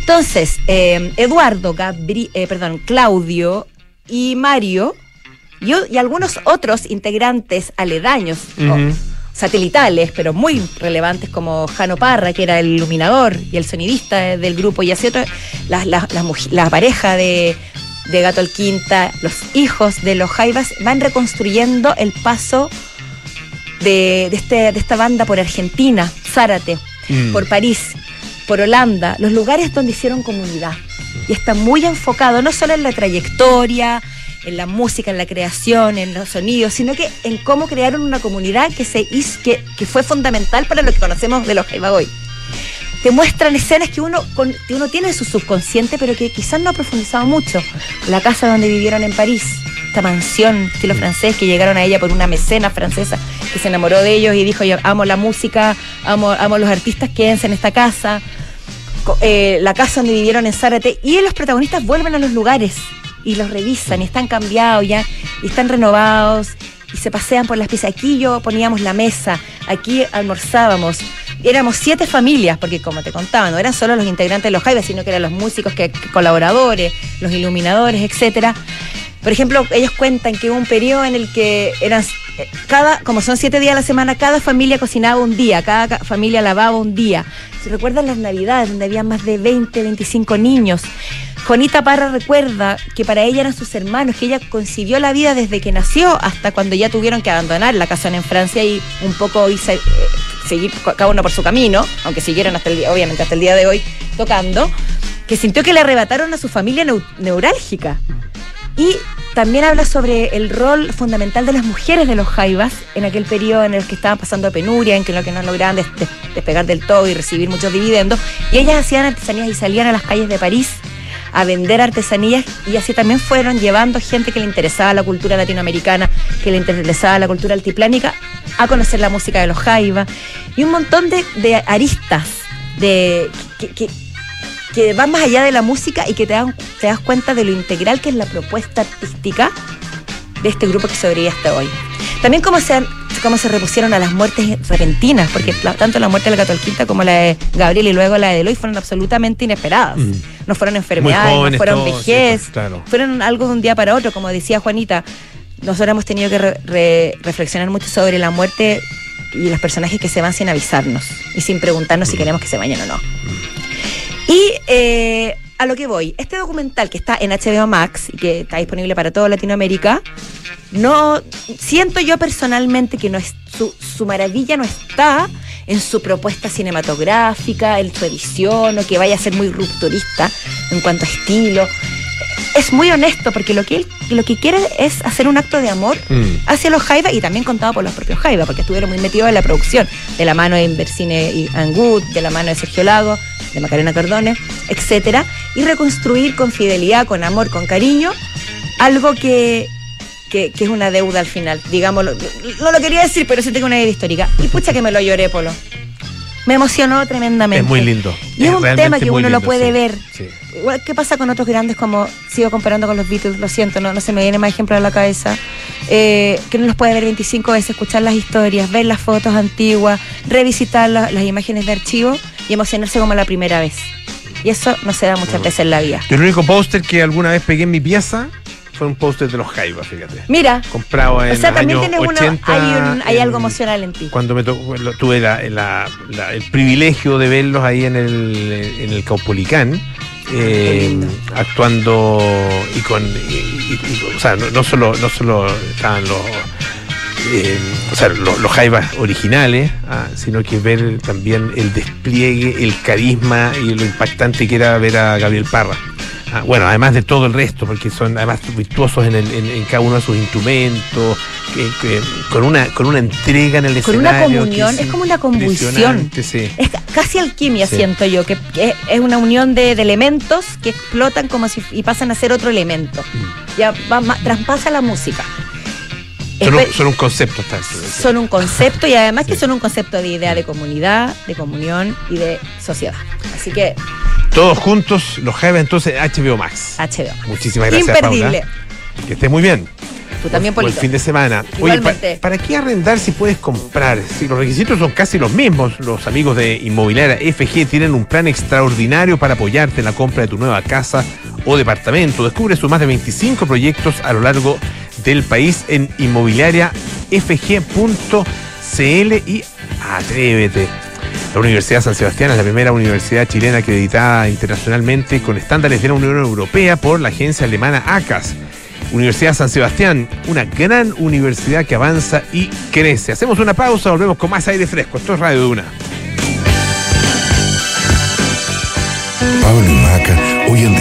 Entonces, eh, Eduardo, Gabri- eh, perdón, Claudio y Mario y, y algunos otros integrantes aledaños. Satelitales, pero muy relevantes como Jano Parra, que era el iluminador y el sonidista de- del grupo, y así otros, la, la- la muj- la pareja de, de Gato al Quinta, los hijos de los Jaivas, van reconstruyendo el paso de, de este, de esta banda por Argentina, Zárate, Mm. por París, por Holanda, los lugares donde hicieron comunidad. Y está muy enfocado no solo en la trayectoria, en la música, en la creación, en los sonidos, sino que en cómo crearon una comunidad que, se hizo, que, que fue fundamental para lo que conocemos de los Jaiba hoy. Te muestran escenas que uno, con- que uno tiene en su subconsciente, pero que quizás no ha profundizado mucho. La casa donde vivieron en París, esta mansión estilo francés, que llegaron a ella por una mecena francesa que se enamoró de ellos y dijo, yo amo la música, amo, amo los artistas, quédense en esta casa. Eh, la casa donde vivieron en Zárate, y los protagonistas vuelven a los lugares y los revisan y están cambiados ya, y están renovados y se pasean por las piezas. Aquí yo poníamos la mesa, aquí almorzábamos. Éramos siete familias, porque como te contaba, no eran solo los integrantes de los Jaivas, sino que eran los músicos, que, colaboradores, los iluminadores, etcétera. Por ejemplo, ellos cuentan que hubo un periodo en el que eran eh, cada, como son siete días a la semana, cada familia cocinaba un día, cada ca- familia lavaba un día. Se recuerdan las navidades, donde había más de 20, 25 niños. Juanita Parra recuerda que para ella eran sus hermanos, que ella concibió la vida desde que nació hasta cuando ya tuvieron que abandonar la casa en Francia y un poco irse, eh, seguir cada uno por su camino, aunque siguieron hasta el día, obviamente hasta el día de hoy tocando, que sintió que le arrebataron a su familia neu- neurálgica. Y también habla sobre el rol fundamental de las mujeres de los jaivas en aquel periodo en el que estaban pasando penuria, en que lo que no lograban des- des- despegar del todo y recibir muchos dividendos. Y ellas hacían artesanías y salían a las calles de París a vender artesanías y así también fueron llevando gente que le interesaba la cultura latinoamericana, que le interesaba la cultura altiplánica, a conocer la música de los jaivas y un montón de, de aristas de que- que, que van más allá de la música y que te, dan- te das cuenta de lo integral que es la propuesta artística de este grupo que sobrevive hasta hoy. También cómo se, han- cómo se repusieron a las muertes repentinas, porque la- tanto la muerte de la Catolquita como la de Gabriel y luego la de Eloy fueron absolutamente inesperadas. Mm. No fueron enfermedades, jóvenes no fueron todos, sí, vejez, pues, claro. fueron algo de un día para otro, como decía Juanita. Nosotros hemos tenido que re- re- reflexionar mucho sobre la muerte y los personajes que se van sin avisarnos y sin preguntarnos Mm. si queremos que se vayan o no. Y eh, a lo que voy, este documental que está en HBO Max y que está disponible para toda Latinoamérica, no siento yo personalmente que no es su, su maravilla no está en su propuesta cinematográfica, en su edición, o que vaya a ser muy rupturista en cuanto a estilo. Es muy honesto porque lo que él lo que quiere es hacer un acto de amor Mm. hacia los Jaiba y también contado por los propios Jaiba, porque estuvieron muy metidos en la producción, de la mano de Inversine y Angut, de la mano de Sergio Lago, de Macarena Cardone, etcétera, y reconstruir con fidelidad, con amor, con cariño, algo que, que, que es una deuda al final, digámoslo. No lo quería decir, pero sí tengo una idea histórica. Y pucha que me lo lloré, Polo. Me emocionó tremendamente. Es muy lindo. Y es un tema que uno lo puede sí. ver. Sí. Igual, ¿qué pasa con otros grandes como sigo comparando con los Beatles? Lo siento, no, no se me viene más ejemplo a la cabeza. Eh, que uno los puede ver 25 veces, escuchar las historias, ver las fotos antiguas, revisitar la- las imágenes de archivo y emocionarse como la primera vez. Y eso no se da muchas veces en la vida. Yo el único póster que alguna vez pegué en mi pieza fue un póster de los Jaivas, fíjate. Mira, Comprado en o sea, también tienes 80, hay, un- hay en- algo emocional en ti. Cuando me tocó, tuve la- la- la- el privilegio de verlos ahí en el, en el Caupolicán, eh, lindo. actuando y con. y- y- y- o sea, no, no solo, no solo estaban los. eh, o sea, los, los jaivas originales, ah, sino que ver también el despliegue, el carisma y lo impactante que era ver a Gabriel Parra. Ah, bueno, además de todo el resto, porque son además virtuosos en, el- en- en cada uno de sus instrumentos, que- que- con, una, con una entrega en el Con una escenario. que comunión, es como una convulsión. Sí. Es ca- casi alquimia, Sí. siento yo, que, que es una unión de, de elementos que explotan como si y pasan a ser otro elemento. Mm. Ya va ma- traspasa la música. Son, un, Espe- son un concepto, está son un concepto y además que son un concepto de idea de comunidad, de comunión y de sociedad. Así que Todos juntos, los Jaivas, entonces HBO Max. HBO. Muchísimas gracias, Imperdible. Paula. Que estés muy bien. Tú también, Buen Polito. fin de semana. Oye, Igualmente. pa- ¿para qué arrendar si puedes comprar? Si los requisitos son casi los mismos. Los amigos de Inmobiliaria FG tienen un plan extraordinario para apoyarte en la compra de tu nueva casa o departamento. Descubre sus más de 25 proyectos a lo largo del país en inmobiliariafg.cl y atrévete. La Universidad San Sebastián es la primera universidad chilena acreditada internacionalmente con estándares de la Unión Europea por la agencia alemana ACAS. Universidad San Sebastián, una gran universidad que avanza y crece. Hacemos una pausa, volvemos con más aire fresco. Esto es Radio Duna. Pablo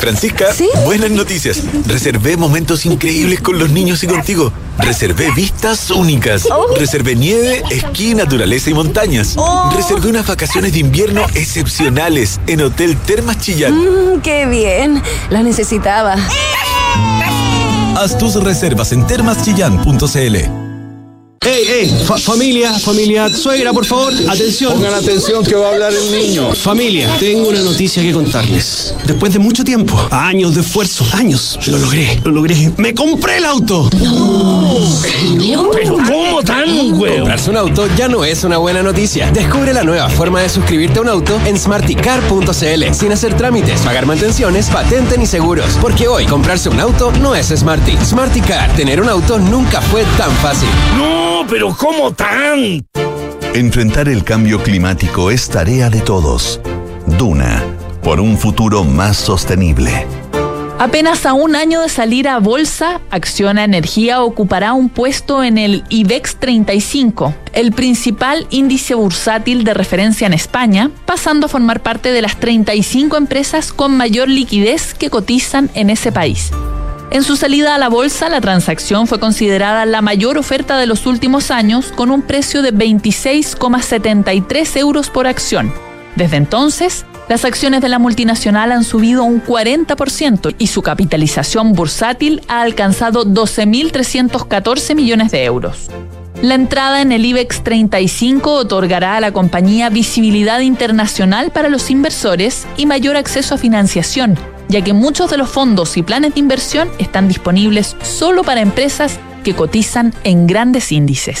Francisca, ¿Sí? buenas noticias. Reservé momentos increíbles con los niños y contigo. Reservé vistas únicas. Reservé nieve, esquí, naturaleza y montañas. Reservé unas vacaciones de invierno excepcionales en Hotel Termas Chillán. Mm, ¡Qué bien! La necesitaba. Haz tus reservas en termaschillán.cl. ¡Ey, ey! Fa- familia, familia, suegra, por favor, atención. Pongan atención que va a hablar el niño. Familia, tengo una noticia que contarles. Después de mucho tiempo, años de esfuerzo, años, lo logré, lo logré. ¡Me compré el auto! Pero ¿cómo tan, güey? Comprarse un auto ya no es una buena noticia. Descubre la nueva forma de suscribirte a un auto en smarticar.cl sin hacer trámites, pagar mantenciones, patente ni seguros. Porque hoy comprarse un auto no es Smarty. Smarticar, tener un auto nunca fue tan fácil. No, pero ¿cómo tan? Enfrentar el cambio climático es tarea de todos. Duna, por un futuro más sostenible. Apenas a un año de salir a bolsa, Acciona Energía ocupará un puesto en el IBEX 35, el principal índice bursátil de referencia en España, pasando a formar parte de las 35 empresas con mayor liquidez que cotizan en ese país. En su salida a la bolsa, la transacción fue considerada la mayor oferta de los últimos años, con un precio de 26,73 euros por acción. Desde entonces, las acciones de la multinacional han subido un 40% y su capitalización bursátil ha alcanzado 12.314 millones de euros. La entrada en el IBEX 35 otorgará a la compañía visibilidad internacional para los inversores y mayor acceso a financiación, ya que muchos de los fondos y planes de inversión están disponibles solo para empresas que cotizan en grandes índices.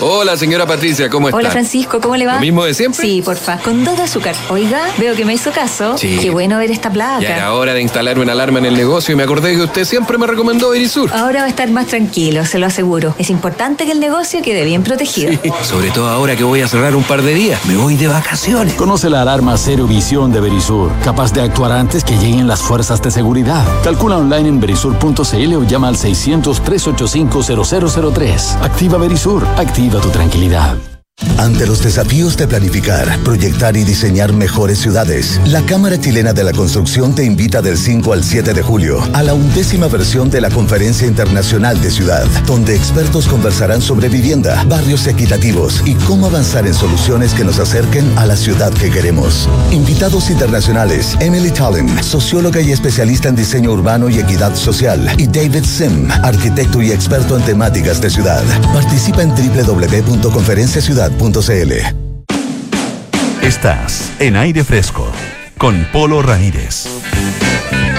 Hola, señora Patricia, ¿cómo está? Hola Francisco, ¿cómo le va? ¿Lo mismo de siempre? Sí, porfa. Con dos de azúcar. Oiga, veo que me hizo caso. Sí. Qué bueno ver esta placa. Ya era hora de instalar una alarma en el negocio y me acordé que usted siempre me recomendó Verisur. Ahora va a estar más tranquilo, se lo aseguro. Es importante que el negocio quede bien protegido. Sobre todo ahora que voy a cerrar un par de días. Me voy de vacaciones. Conoce la alarma Cero Visión de Verisur, capaz de actuar antes que lleguen las fuerzas de seguridad. Calcula online en verisur.cl o llama al 600-385-0003. Activa Verisur, activa tu tranquilidad. Ante los desafíos de planificar, proyectar y diseñar mejores ciudades, la Cámara Chilena de la Construcción te invita del 5 al 7 de julio a la undécima versión de la Conferencia Internacional de Ciudad, donde expertos conversarán sobre vivienda, barrios equitativos y cómo avanzar en soluciones que nos acerquen a la ciudad que queremos. Invitados internacionales, Emily Tallin, socióloga y especialista en diseño urbano y equidad social, y David Sim, arquitecto y experto en temáticas de ciudad. Participa en www.conferenciaciudad.cl. Estás en aire fresco con Polo Ramírez.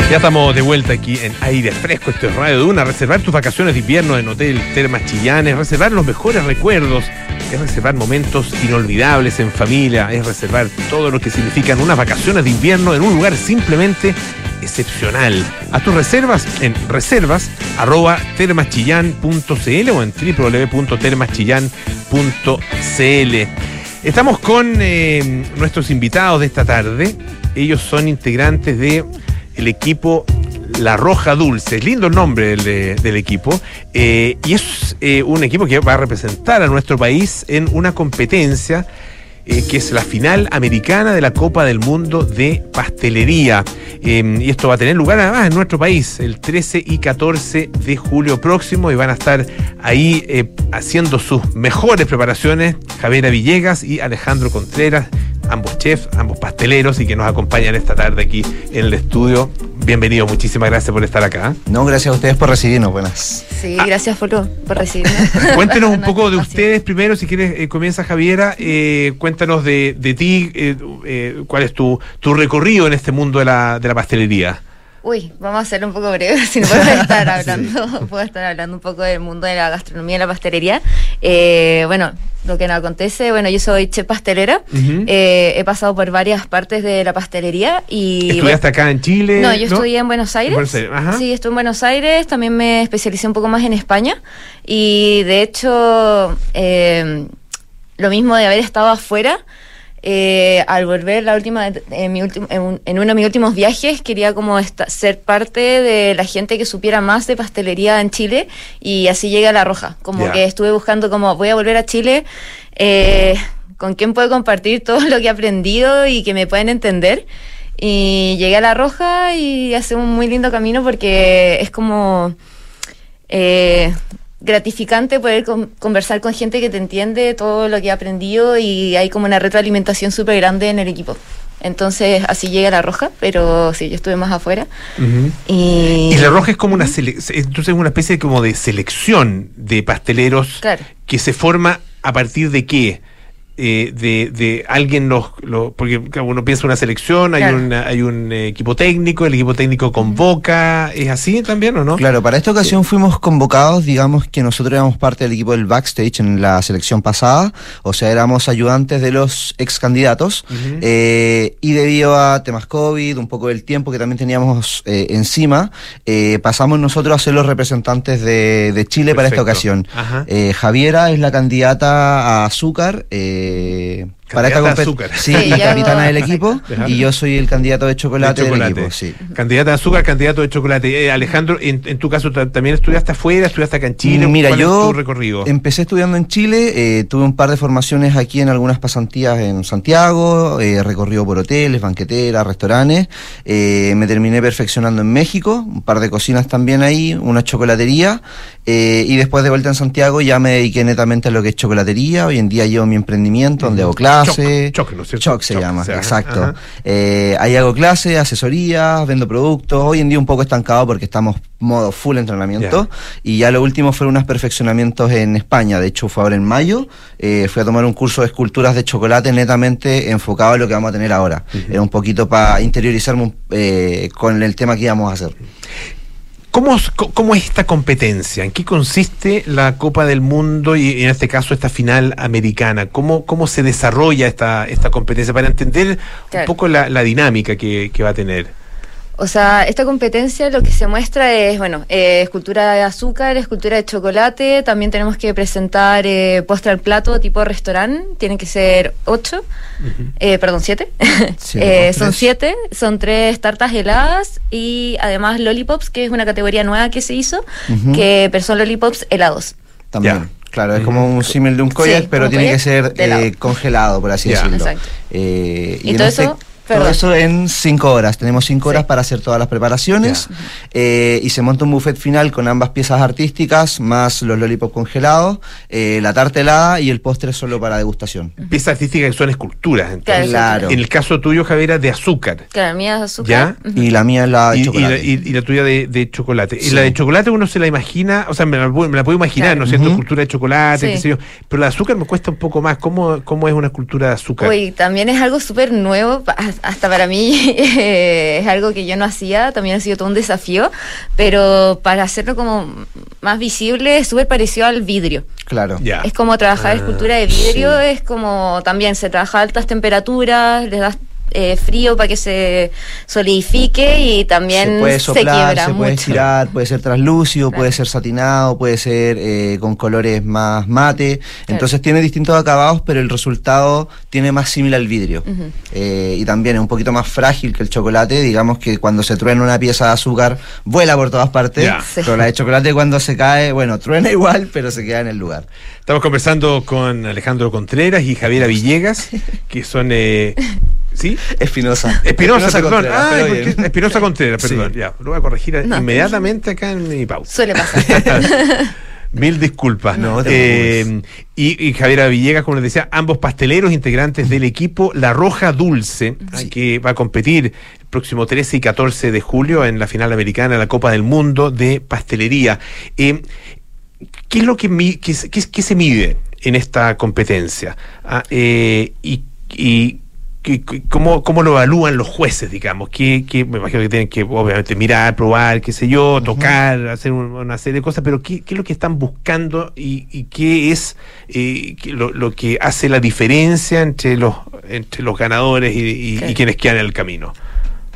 Ya estamos de vuelta aquí en aire fresco, esto es Radio Duna. Reservar tus vacaciones de invierno en Hotel Termas Chillanes, reservar los mejores recuerdos, es reservar momentos inolvidables en familia, es reservar todo lo que significan unas vacaciones de invierno en un lugar simplemente excepcional. A tus reservas en reservas o en www.termaschillan.cl. Estamos con eh, nuestros invitados de esta tarde. Ellos son integrantes de equipo La Roja Dulce. Lindo el nombre del, de- del equipo. Eh, y es eh, un equipo que va a representar a nuestro país en una competencia eh, que es la final americana de la Copa del Mundo de Pastelería. Eh, y esto va a tener lugar además en nuestro país el 13 y 14 de julio próximo y van a estar ahí eh, haciendo sus mejores preparaciones Javiera Villegas y Alejandro Contreras, ambos chefs, ambos pasteleros y que nos acompañan esta tarde aquí en el estudio. Bienvenido, muchísimas gracias por estar acá. No, gracias a ustedes por recibirnos. Buenas. Sí, gracias por, por recibirme. Cuéntenos un poco de ustedes primero, si quieres, eh, comienza Javiera. eh, cuéntanos de, de ti, eh, eh, cuál es tu, tu recorrido en este mundo de la, de la pastelería. Uy, vamos a hacerlo un poco breve, si no puedo estar hablando, puedo estar hablando un poco del mundo de la gastronomía y la pastelería. Eh, bueno, lo que nos acontece, bueno, yo soy chef pastelera, eh, he pasado por varias partes de la pastelería y... ¿Estudiaste acá en Chile? No, yo estudié en Buenos Aires. Buenos Aires, ajá. Sí, estuve en Buenos Aires, también me especialicé un poco más en España y de hecho eh, lo mismo de haber estado afuera. Eh, al volver la última en, mi último- en, un- en uno de mis últimos viajes quería como esta- ser parte de la gente que supiera más de pastelería en Chile y así llegué a La Roja. Como que estuve buscando como voy a volver a Chile eh, con quién puedo compartir todo lo que he aprendido y que me puedan entender. Y llegué a La Roja y hace un muy lindo camino porque es como eh, gratificante poder con- conversar con gente que te entiende todo lo que he aprendido y hay como una retroalimentación súper grande en el equipo. Entonces así llegué a La Roja, pero sí, yo estuve más afuera. Y, Y la roja es como una entonces es una especie como de selección de pasteleros Claro. que se forma a partir de qué? Eh, de, de alguien los, los- porque claro, uno piensa una selección, hay Claro. un hay un eh, equipo técnico, el equipo técnico convoca, ¿es así también o no? Claro, para esta ocasión fuimos convocados, digamos que nosotros éramos parte del equipo del backstage en la selección pasada, o sea, éramos ayudantes de los ex candidatos, eh, y debido a temas COVID, un poco del tiempo que también teníamos eh, encima, eh, pasamos nosotros a ser los representantes de, de Chile para esta ocasión. Ajá. Eh, Javiera es la candidata a azúcar. eh, eh, para esta azúcar. Sí, Sí, capitana del equipo. Y yo soy el candidato de chocolate, De chocolate. del equipo. Sí. Candidata de azúcar, candidato de chocolate. Eh, Alejandro, en, en tu caso ta- también estudiaste afuera, estudiaste acá en Chile. Mira, ¿Cuál es yo tu recorrido? empecé estudiando en Chile, eh, tuve un par de formaciones aquí en algunas pasantías en Santiago, eh, recorrido por hoteles, banqueteras, restaurantes, eh, me terminé perfeccionando en México, un par de cocinas también ahí, una chocolatería, eh, y después de vuelta en Santiago ya me dediqué netamente a lo que es chocolatería, hoy en día llevo mi emprendimiento donde hago clases, Choc, ¿no es cierto? Choc se Choc, llama, sea, exacto. Eh, ahí hago clases, asesorías, vendo productos. Hoy en día un poco estancado porque estamos modo full entrenamiento. Y ya lo último fueron unos perfeccionamientos en España. De hecho, fue ahora en mayo. Eh, fui a tomar un curso de esculturas de chocolate netamente enfocado a lo que vamos a tener ahora. Era un poquito para interiorizarme eh, con el tema que íbamos a hacer. ¿Cómo, ¿Cómo es esta competencia? ¿En qué consiste la Copa del Mundo y en este caso esta final americana? ¿Cómo, cómo se desarrolla esta, esta competencia para entender un poco la, la dinámica que, que va a tener? O sea, esta competencia lo que se muestra es, bueno, eh, escultura de azúcar, escultura de chocolate, también tenemos que presentar eh, postre al plato tipo restaurante, tienen que ser ocho, eh, perdón, siete. Siete Eh, son siete, son tres tartas heladas y además lollipops, que es una categoría nueva que se hizo, que pero son lollipops helados. También. Claro, es como un símil de un Sí, pero tiene que ser eh, congelado, por así decirlo. Exacto. Eh, ¿Y en todo este- eso? Todo Perdón. eso en cinco horas. Tenemos cinco horas Sí. para hacer todas las preparaciones eh, y se monta un buffet final con ambas piezas artísticas, más los lollipops congelados, eh, la tarta helada y el postre solo para degustación. Piezas artísticas que son esculturas. entonces. Claro. En el caso tuyo, Javiera, de azúcar. Claro, mía es azúcar. ¿Ya? Y la mía es la de Y, y chocolate. la, y- y la tuya de, de chocolate. Y la de chocolate uno se la imagina, o sea, me la, me la puedo imaginar, Claro. ¿no es cierto? Ujú. Cultura de chocolate, Sí. qué sé yo. Pero la de azúcar me cuesta un poco más. ¿Cómo, cómo es una escultura de azúcar? Uy, también es algo súper nuevo, hasta para mí eh, es algo que yo no hacía, también ha sido todo un desafío, pero para hacerlo como más visible es súper parecido al vidrio. Claro. Es como trabajar Ah, escultura de vidrio, es como también se trabaja a altas temperaturas, le das eh, frío para que se solidifique y también se puede se soplar, quiebra se puede mucho. estirar, puede ser translúcido, Claro. puede ser satinado, puede ser eh, con colores más mate. Entonces tiene distintos acabados, pero el resultado tiene más similar al vidrio. Eh, y también es un poquito más frágil que el chocolate. Digamos que cuando se truena una pieza de azúcar, vuela por todas partes. Sí. Pero la de chocolate cuando se cae, bueno, truena igual, pero se queda en el lugar. Estamos conversando con Alejandro Contreras y Javiera Villegas, que son... eh, ¿Sí? Espinosa. Espinosa, perdón. Contreras, Ah. Espinosa Contreras, Sí. perdón. Ya, lo voy a corregir No. inmediatamente acá en mi pausa. Suele pasar. Mil disculpas. No Eh, y, y Javiera Villegas, como les decía, ambos pasteleros integrantes del equipo La Roja Dulce, ah, que va a competir el próximo 13 y 14 de julio en la final americana de la Copa del Mundo de Pastelería. Eh, ¿Qué es lo que, mi- qué, se- qué es- qué se mide en esta competencia? Ah, eh, y, cómo, cómo lo evalúan los jueces, digamos? ¿Qué, qué- me imagino que tienen que, obviamente, mirar, probar, qué sé yo, tocar, hacer un- una serie de cosas, pero ¿qué, qué es lo que están buscando y, y qué es eh, lo, lo que hace la diferencia entre los, entre los ganadores y, y- y Claro. quienes quedan en el camino?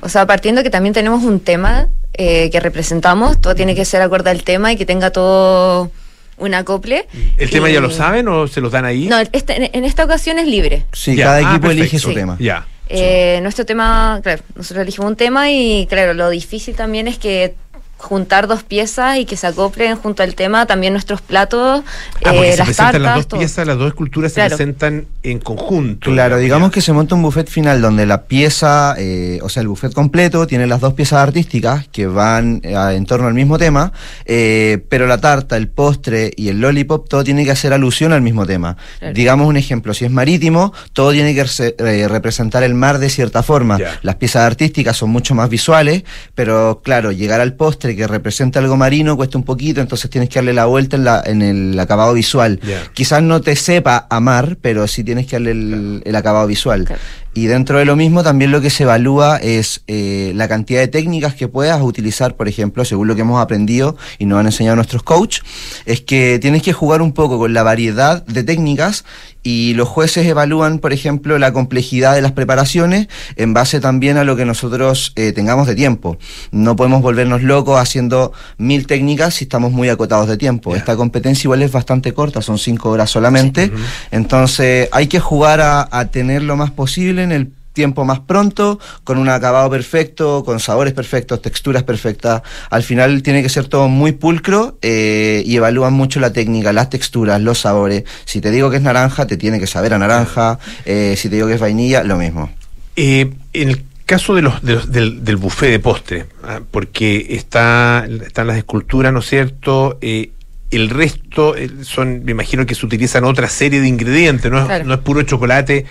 O sea, partiendo que también tenemos un tema eh, que representamos, todo tiene que ser acorde al tema y que tenga todo un acople. ¿El tema ya lo saben o se los dan ahí? No, este- en esta ocasión es libre. Sí, Ya. cada Ah, equipo elige su tema. Ya. Eh, Nuestro tema, claro, nosotros elegimos un tema y claro, lo difícil también es que juntar dos piezas y que se acoplen junto al tema también nuestros platos, Ah, eh, se las presentan tartas, las dos todo. piezas, las dos esculturas Claro. se presentan en conjunto. Claro, digamos que se monta un buffet final donde la pieza, eh, o sea, el buffet completo tiene las dos piezas artísticas que van eh, en torno al mismo tema, eh, pero la tarta, el postre y el lollipop, todo tiene que hacer alusión al mismo tema. Claro. Digamos un ejemplo, si es marítimo, todo tiene que se- eh, representar el mar de cierta forma. Las piezas artísticas son mucho más visuales, pero claro, llegar al postre que representa algo marino cuesta un poquito, entonces tienes que darle la vuelta en, la, en el acabado visual. Ya. Quizás no te sepa amar, pero sí tienes que darle el, el acabado visual. Claro. Y dentro de lo mismo también lo que se evalúa es eh, la cantidad de técnicas que puedas utilizar, por ejemplo, según lo que hemos aprendido y nos han enseñado nuestros coach, es que tienes que jugar un poco con la variedad de técnicas y los jueces evalúan, por ejemplo, la complejidad de las preparaciones en base también a lo que nosotros eh, tengamos de tiempo. No podemos volvernos locos haciendo mil técnicas si estamos muy acotados de tiempo. Esta competencia igual es bastante corta, son cinco horas solamente. Entonces hay que jugar a, a tener lo más posible en el tiempo más pronto, con un acabado perfecto, con sabores perfectos, texturas perfectas. Al final tiene que ser todo muy pulcro eh, y evalúan mucho la técnica, las texturas, los sabores. Si te digo que es naranja, te tiene que saber a naranja. Eh, si te digo que es vainilla, lo mismo. Eh, en el caso de los, de los- del, del buffet de postre, ah, porque está, están las esculturas, ¿no es cierto? Eh, el resto son, me imagino que se utilizan otra serie de ingredientes, no es, Claro. no es puro chocolate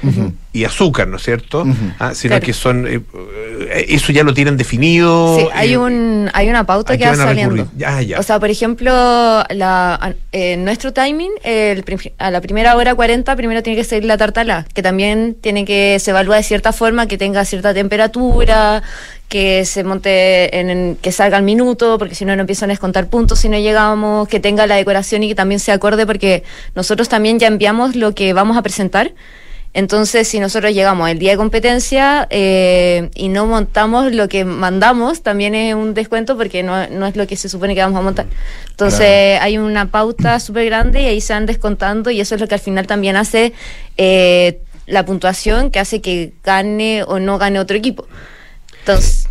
y azúcar, ¿no es cierto? Ah, sino Claro. que son, eh, eh, eso ya lo tienen definido. Sí, hay, eh, un, hay una pauta ¿a que va saliendo. Ya, ya. O sea, por ejemplo, la, eh, nuestro timing, el a la primera hora 40, primero tiene que salir la tartala, que también tiene que, se evalúa de cierta forma, que tenga cierta temperatura, que se monte, en, en- que salga al minuto, porque si no, no empiezan a descontar puntos si no llegamos, que tenga la decoración y que también se acorde, porque nosotros también ya enviamos lo que vamos a presentar. Entonces, si nosotros llegamos el día de competencia eh, y no montamos lo que mandamos, también es un descuento porque no, no es lo que se supone que vamos a montar. Entonces, hay una pauta súper grande y ahí se van descontando y eso es lo que al final también hace eh, la puntuación que hace que gane o no gane otro equipo. Entonces,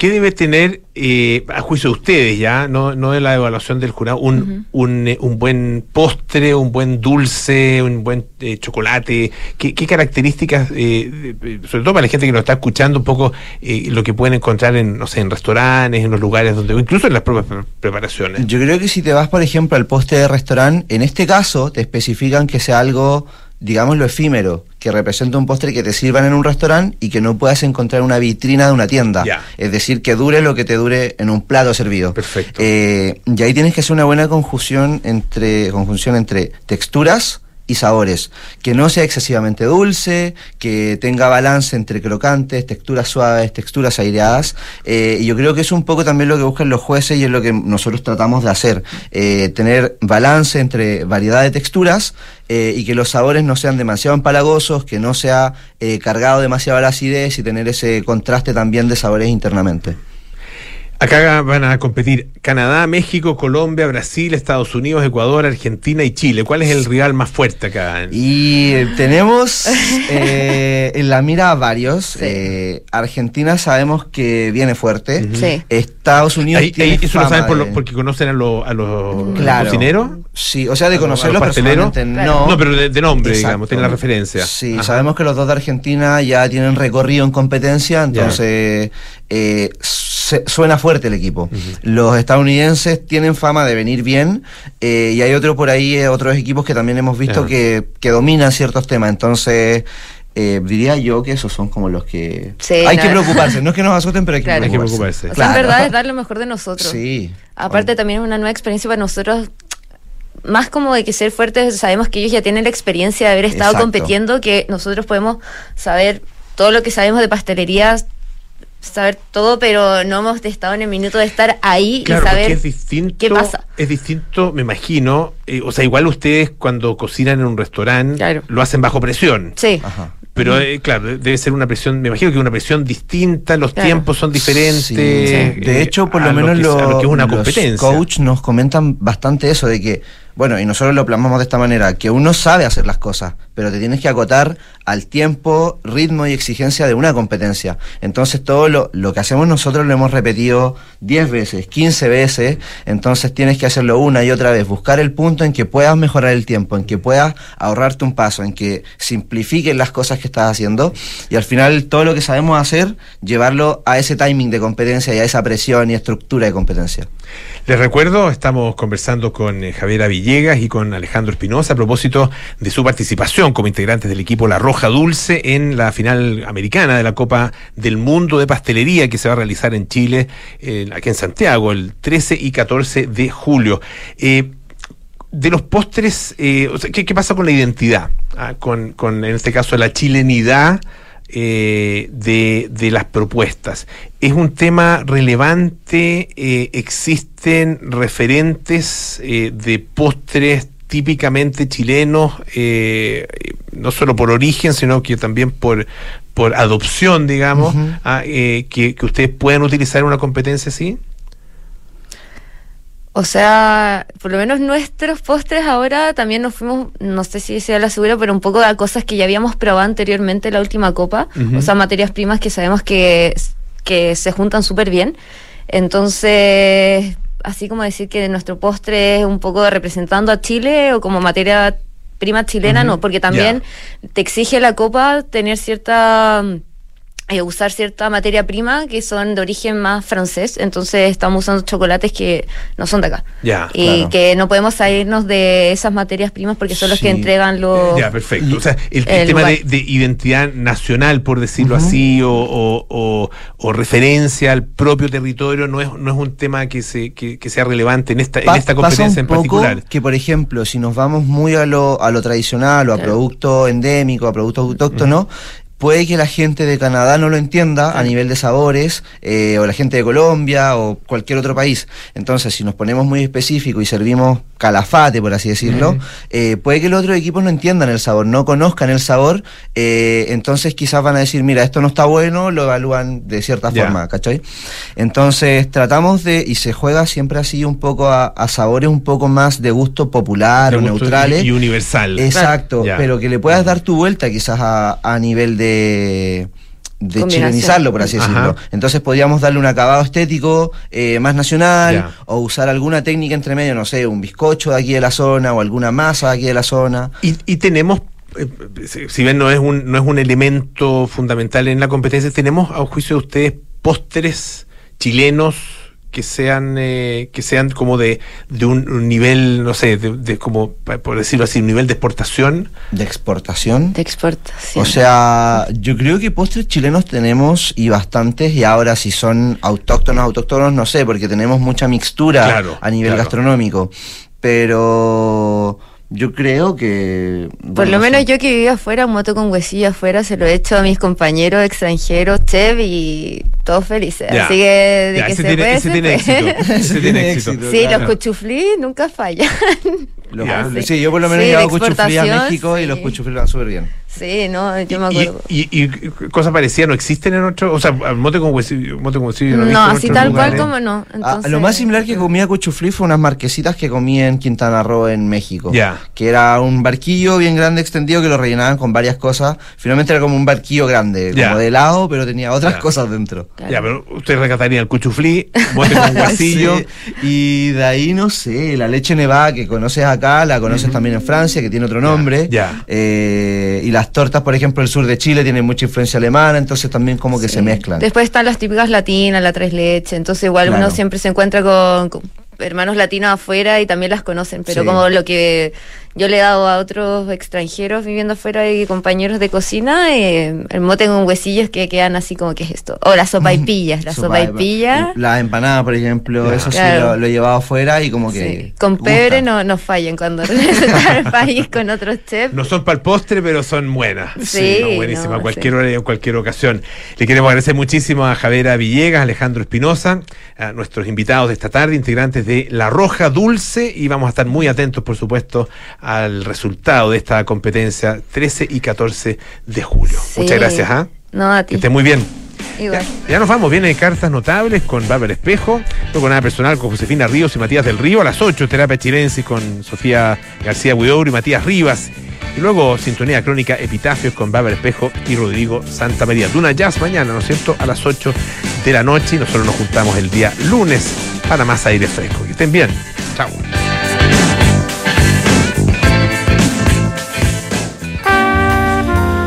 ¿Qué debe tener, eh, a juicio de ustedes ya, no, no de la evaluación del jurado, un, un, eh, un buen postre, un buen dulce, un buen eh, chocolate? ¿Qué, qué características, eh, sobre todo para la gente que nos está escuchando, un poco eh, lo que pueden encontrar en, no sé, en restaurantes, en los lugares donde, o incluso en las propias pre- preparaciones? Yo creo que si te vas, por ejemplo, al postre de restaurante, en este caso te especifican que sea algo, digámoslo, efímero, que represente un postre que te sirvan en un restaurante y que no puedas encontrar en una vitrina de una tienda. Es decir, que dure lo que te dure en un plato servido. Perfecto. Eh, y ahí tienes que hacer una buena conjunción entre, conjunción entre texturas y sabores, que no sea excesivamente dulce, que tenga balance entre crocantes, texturas suaves, texturas aireadas, eh, y yo creo que es un poco también lo que buscan los jueces y es lo que nosotros tratamos de hacer, eh, tener balance entre variedad de texturas eh, y que los sabores no sean demasiado empalagosos, que no sea eh, cargado demasiado la acidez y tener ese contraste también de sabores internamente. Acá van a competir Canadá, México, Colombia, Brasil, Estados Unidos, Ecuador, Argentina y Chile. ¿Cuál es el rival más fuerte acá? Y eh, tenemos eh, en la mira varios. Eh, Argentina sabemos que viene fuerte. Sí. Estados Unidos Ahí- tiene ahí eso lo saben por lo- de- porque conocen a, los- a los Claro. cocineros. Sí, o sea, de ¿A los- a conocerlos personalmente Claro. no. No, pero de- de nombre, Exacto. digamos, tiene la referencia. Sí, Ajá. sabemos que los dos de Argentina ya tienen recorrido en competencia, entonces eh, se- suena fuerte el equipo. Los estadounidenses tienen fama de venir bien eh, y hay otro por ahí, eh, otros equipos que también hemos visto que, que dominan ciertos temas, entonces... eh, diría yo que esos son como los que Sí, hay no. que preocuparse. No es que nos asusten, pero hay que Claro. Hay que preocuparse. O sea, en verdad es dar lo mejor de nosotros. Sí. Aparte también es una nueva experiencia para nosotros. Más como de que ser fuertes, sabemos que ellos ya tienen la experiencia de haber estado Exacto. compitiendo, que nosotros podemos saber todo lo que sabemos de pastelería, saber todo, pero no hemos estado en el minuto de estar ahí Claro, y saber es distinto. qué pasa. Es distinto, me imagino. eh, o sea, igual ustedes cuando cocinan en un restaurante lo hacen bajo presión. Sí. Pero eh, claro, debe ser una presión, me imagino que una presión distinta, los Claro. tiempos son diferentes. Sí. eh, De hecho, por a lo menos que, lo- a lo que es una los competencia. coach nos comentan bastante eso de que, bueno, y nosotros lo plasmamos de esta manera, que uno sabe hacer las cosas, pero te tienes que acotar al tiempo, ritmo y exigencia de una competencia. Entonces todo lo, lo que hacemos nosotros lo hemos repetido 10 veces, 15 veces, entonces tienes que hacerlo una y otra vez, buscar el punto en que puedas mejorar el tiempo, en que puedas ahorrarte un paso, en que simplifiques las cosas que estás haciendo y al final todo lo que sabemos hacer, llevarlo a ese timing de competencia y a esa presión y estructura de competencia. Les recuerdo, estamos conversando con eh, Javiera Villegas y con Alejandro Espinosa a propósito de su participación como integrantes del equipo La Roja Dulce en la final americana de la Copa del Mundo de Pastelería que se va a realizar en Chile, eh, aquí en Santiago, el 13 y 14 de julio. Eh, de los postres, eh, o sea, ¿qué, pasa con la identidad? Ah, con, con, en este caso, la chilenidad eh, de, de las propuestas. ¿Es un tema relevante? Eh, ¿Existen referentes eh, de postres típicamente chilenos, eh, no solo por origen, sino que también por, por adopción, digamos, ah, que, que ustedes puedan utilizar en una competencia así? O sea, por lo menos nuestros postres ahora también nos fuimos, no sé si sea la segura, pero un poco a cosas que ya habíamos probado anteriormente en la última copa. O sea, materias primas que sabemos que, que se juntan súper bien. Entonces, así como decir que nuestro postre es un poco representando a Chile o como materia prima chilena, no, porque también te exige la copa tener cierta eh, usar cierta materia prima que son de origen más francés, entonces estamos usando chocolates que no son de acá. Ya, y claro. que no podemos salirnos de esas materias primas porque son los que entregan los... Ya, perfecto. O sea, el, el el tema de, de identidad nacional, por decirlo así, o, o- o- o referencia al propio territorio, no es, no es un tema que, se, que, que sea relevante en esta, en Pa- esta pasa competencia en particular. que, por ejemplo, si nos vamos muy a lo, a lo tradicional o a producto endémico, a producto autóctono, puede que la gente de Canadá no lo entienda a nivel de sabores, eh, o la gente de Colombia o cualquier otro país. Entonces, si nos ponemos muy específico y servimos calafate, por así decirlo, eh, puede que los otros equipos no entiendan el sabor, no conozcan el sabor, eh, entonces quizás van a decir, mira, esto no está bueno, lo evalúan de cierta forma, ¿cachai? Entonces tratamos de, y se juega siempre así un poco a, a sabores un poco más de gusto popular De o gusto neutrales. y- universal. Exacto, pero que le puedas dar tu vuelta quizás a, a nivel de de chilenizarlo, por así Ajá. decirlo. Entonces podíamos darle un acabado estético eh, más nacional o usar alguna técnica entre medio, no sé, un bizcocho de aquí de la zona o alguna masa de aquí de la zona. Y, y tenemos, eh, si- si bien no es, un, no es un elemento fundamental en la competencia, tenemos a juicio de ustedes pósteres chilenos que sean eh, que sean como de, de un, un nivel, no sé, de, de como, por decirlo así, un nivel de exportación. De exportación. De exportación. O sea, yo creo que postres chilenos tenemos y bastantes, y ahora si son autóctonos, autóctonos, no sé, porque tenemos mucha mixtura Claro, a nivel claro. gastronómico. Pero yo creo que. Por lo no menos sé. yo que vivía afuera, moto con huesillo afuera, se lo he hecho a mis compañeros extranjeros, chef, y todos felices. Ya. Así que de Ya, que ese se tiene- puede, ese se tiene éxito. Ese tiene éxito. Sí, Claro. los cuchuflís nunca fallan. Los- sí. yo por lo menos Sí, he llevado cuchuflí a México y los cuchuflí van súper bien. Sí, no, yo me Y, acuerdo. y, y cosas parecidas no existen en otros, o sea, mote con huesillo, mote con huesillo no, No, así tal cual como no. Ah, Entonces, lo más similar que comía cuchuflí fue unas marquesitas que comí en Quintana Roo en México. Ya. Que era un barquillo bien grande extendido que lo rellenaban con varias cosas. Finalmente era como un barquillo grande, Ya. como de helado, pero tenía otras Ya. cosas dentro. Ya, pero usted rescataría el cuchuflí, mote con guasillo. Sí, Y de ahí, no sé, la leche nevada que conoces acá, la conoces también en Francia, que tiene otro nombre. ya. Eh, y las tortas, por ejemplo, el sur de Chile tienen mucha influencia alemana, entonces también como que se mezclan. Después están las típicas latinas, la tres leche. Entonces, igual Claro. uno siempre se encuentra con, con hermanos latinos afuera y también las conocen. Pero Sí. como lo que yo le he dado a otros extranjeros viviendo afuera y compañeros de cocina, eh, el mote con huesillos que quedan así como, ¿qué es esto? O la sopa y pillas. La sopa y pilla. La empanada, por ejemplo, eso sí Claro. lo, lo he llevado afuera y como que. Sí. Con pebre no, no fallan cuando regresan al país con otros chefs. No son para el postre, pero son buenas. Sí, son buenísimas no, a cualquier sí. hora y en cualquier ocasión. Le queremos agradecer muchísimo a Javera Villegas, Alejandro Espinosa, a nuestros invitados de esta tarde, integrantes de La Roja Dulce, y vamos a estar muy atentos, por supuesto, al resultado de esta competencia 13 y 14 de julio. Sí. Muchas gracias, ¿ah? No, a ti. Que esté muy bien. Igual. Ya nos vamos, viene cartas notables con Bárbara Espejo, luego nada personal con Josefina Ríos y Matías del Río, a las 8 terapia chilensis con Sofía García Huidobro y Matías Rivas, y luego sintonía crónica Epitafios con Bárbara Espejo y Rodrigo Santa María. Duna Jazz mañana, ¿no es cierto? A las 8 de la noche y nosotros nos juntamos el día lunes para más aire fresco. Que estén bien. Chao.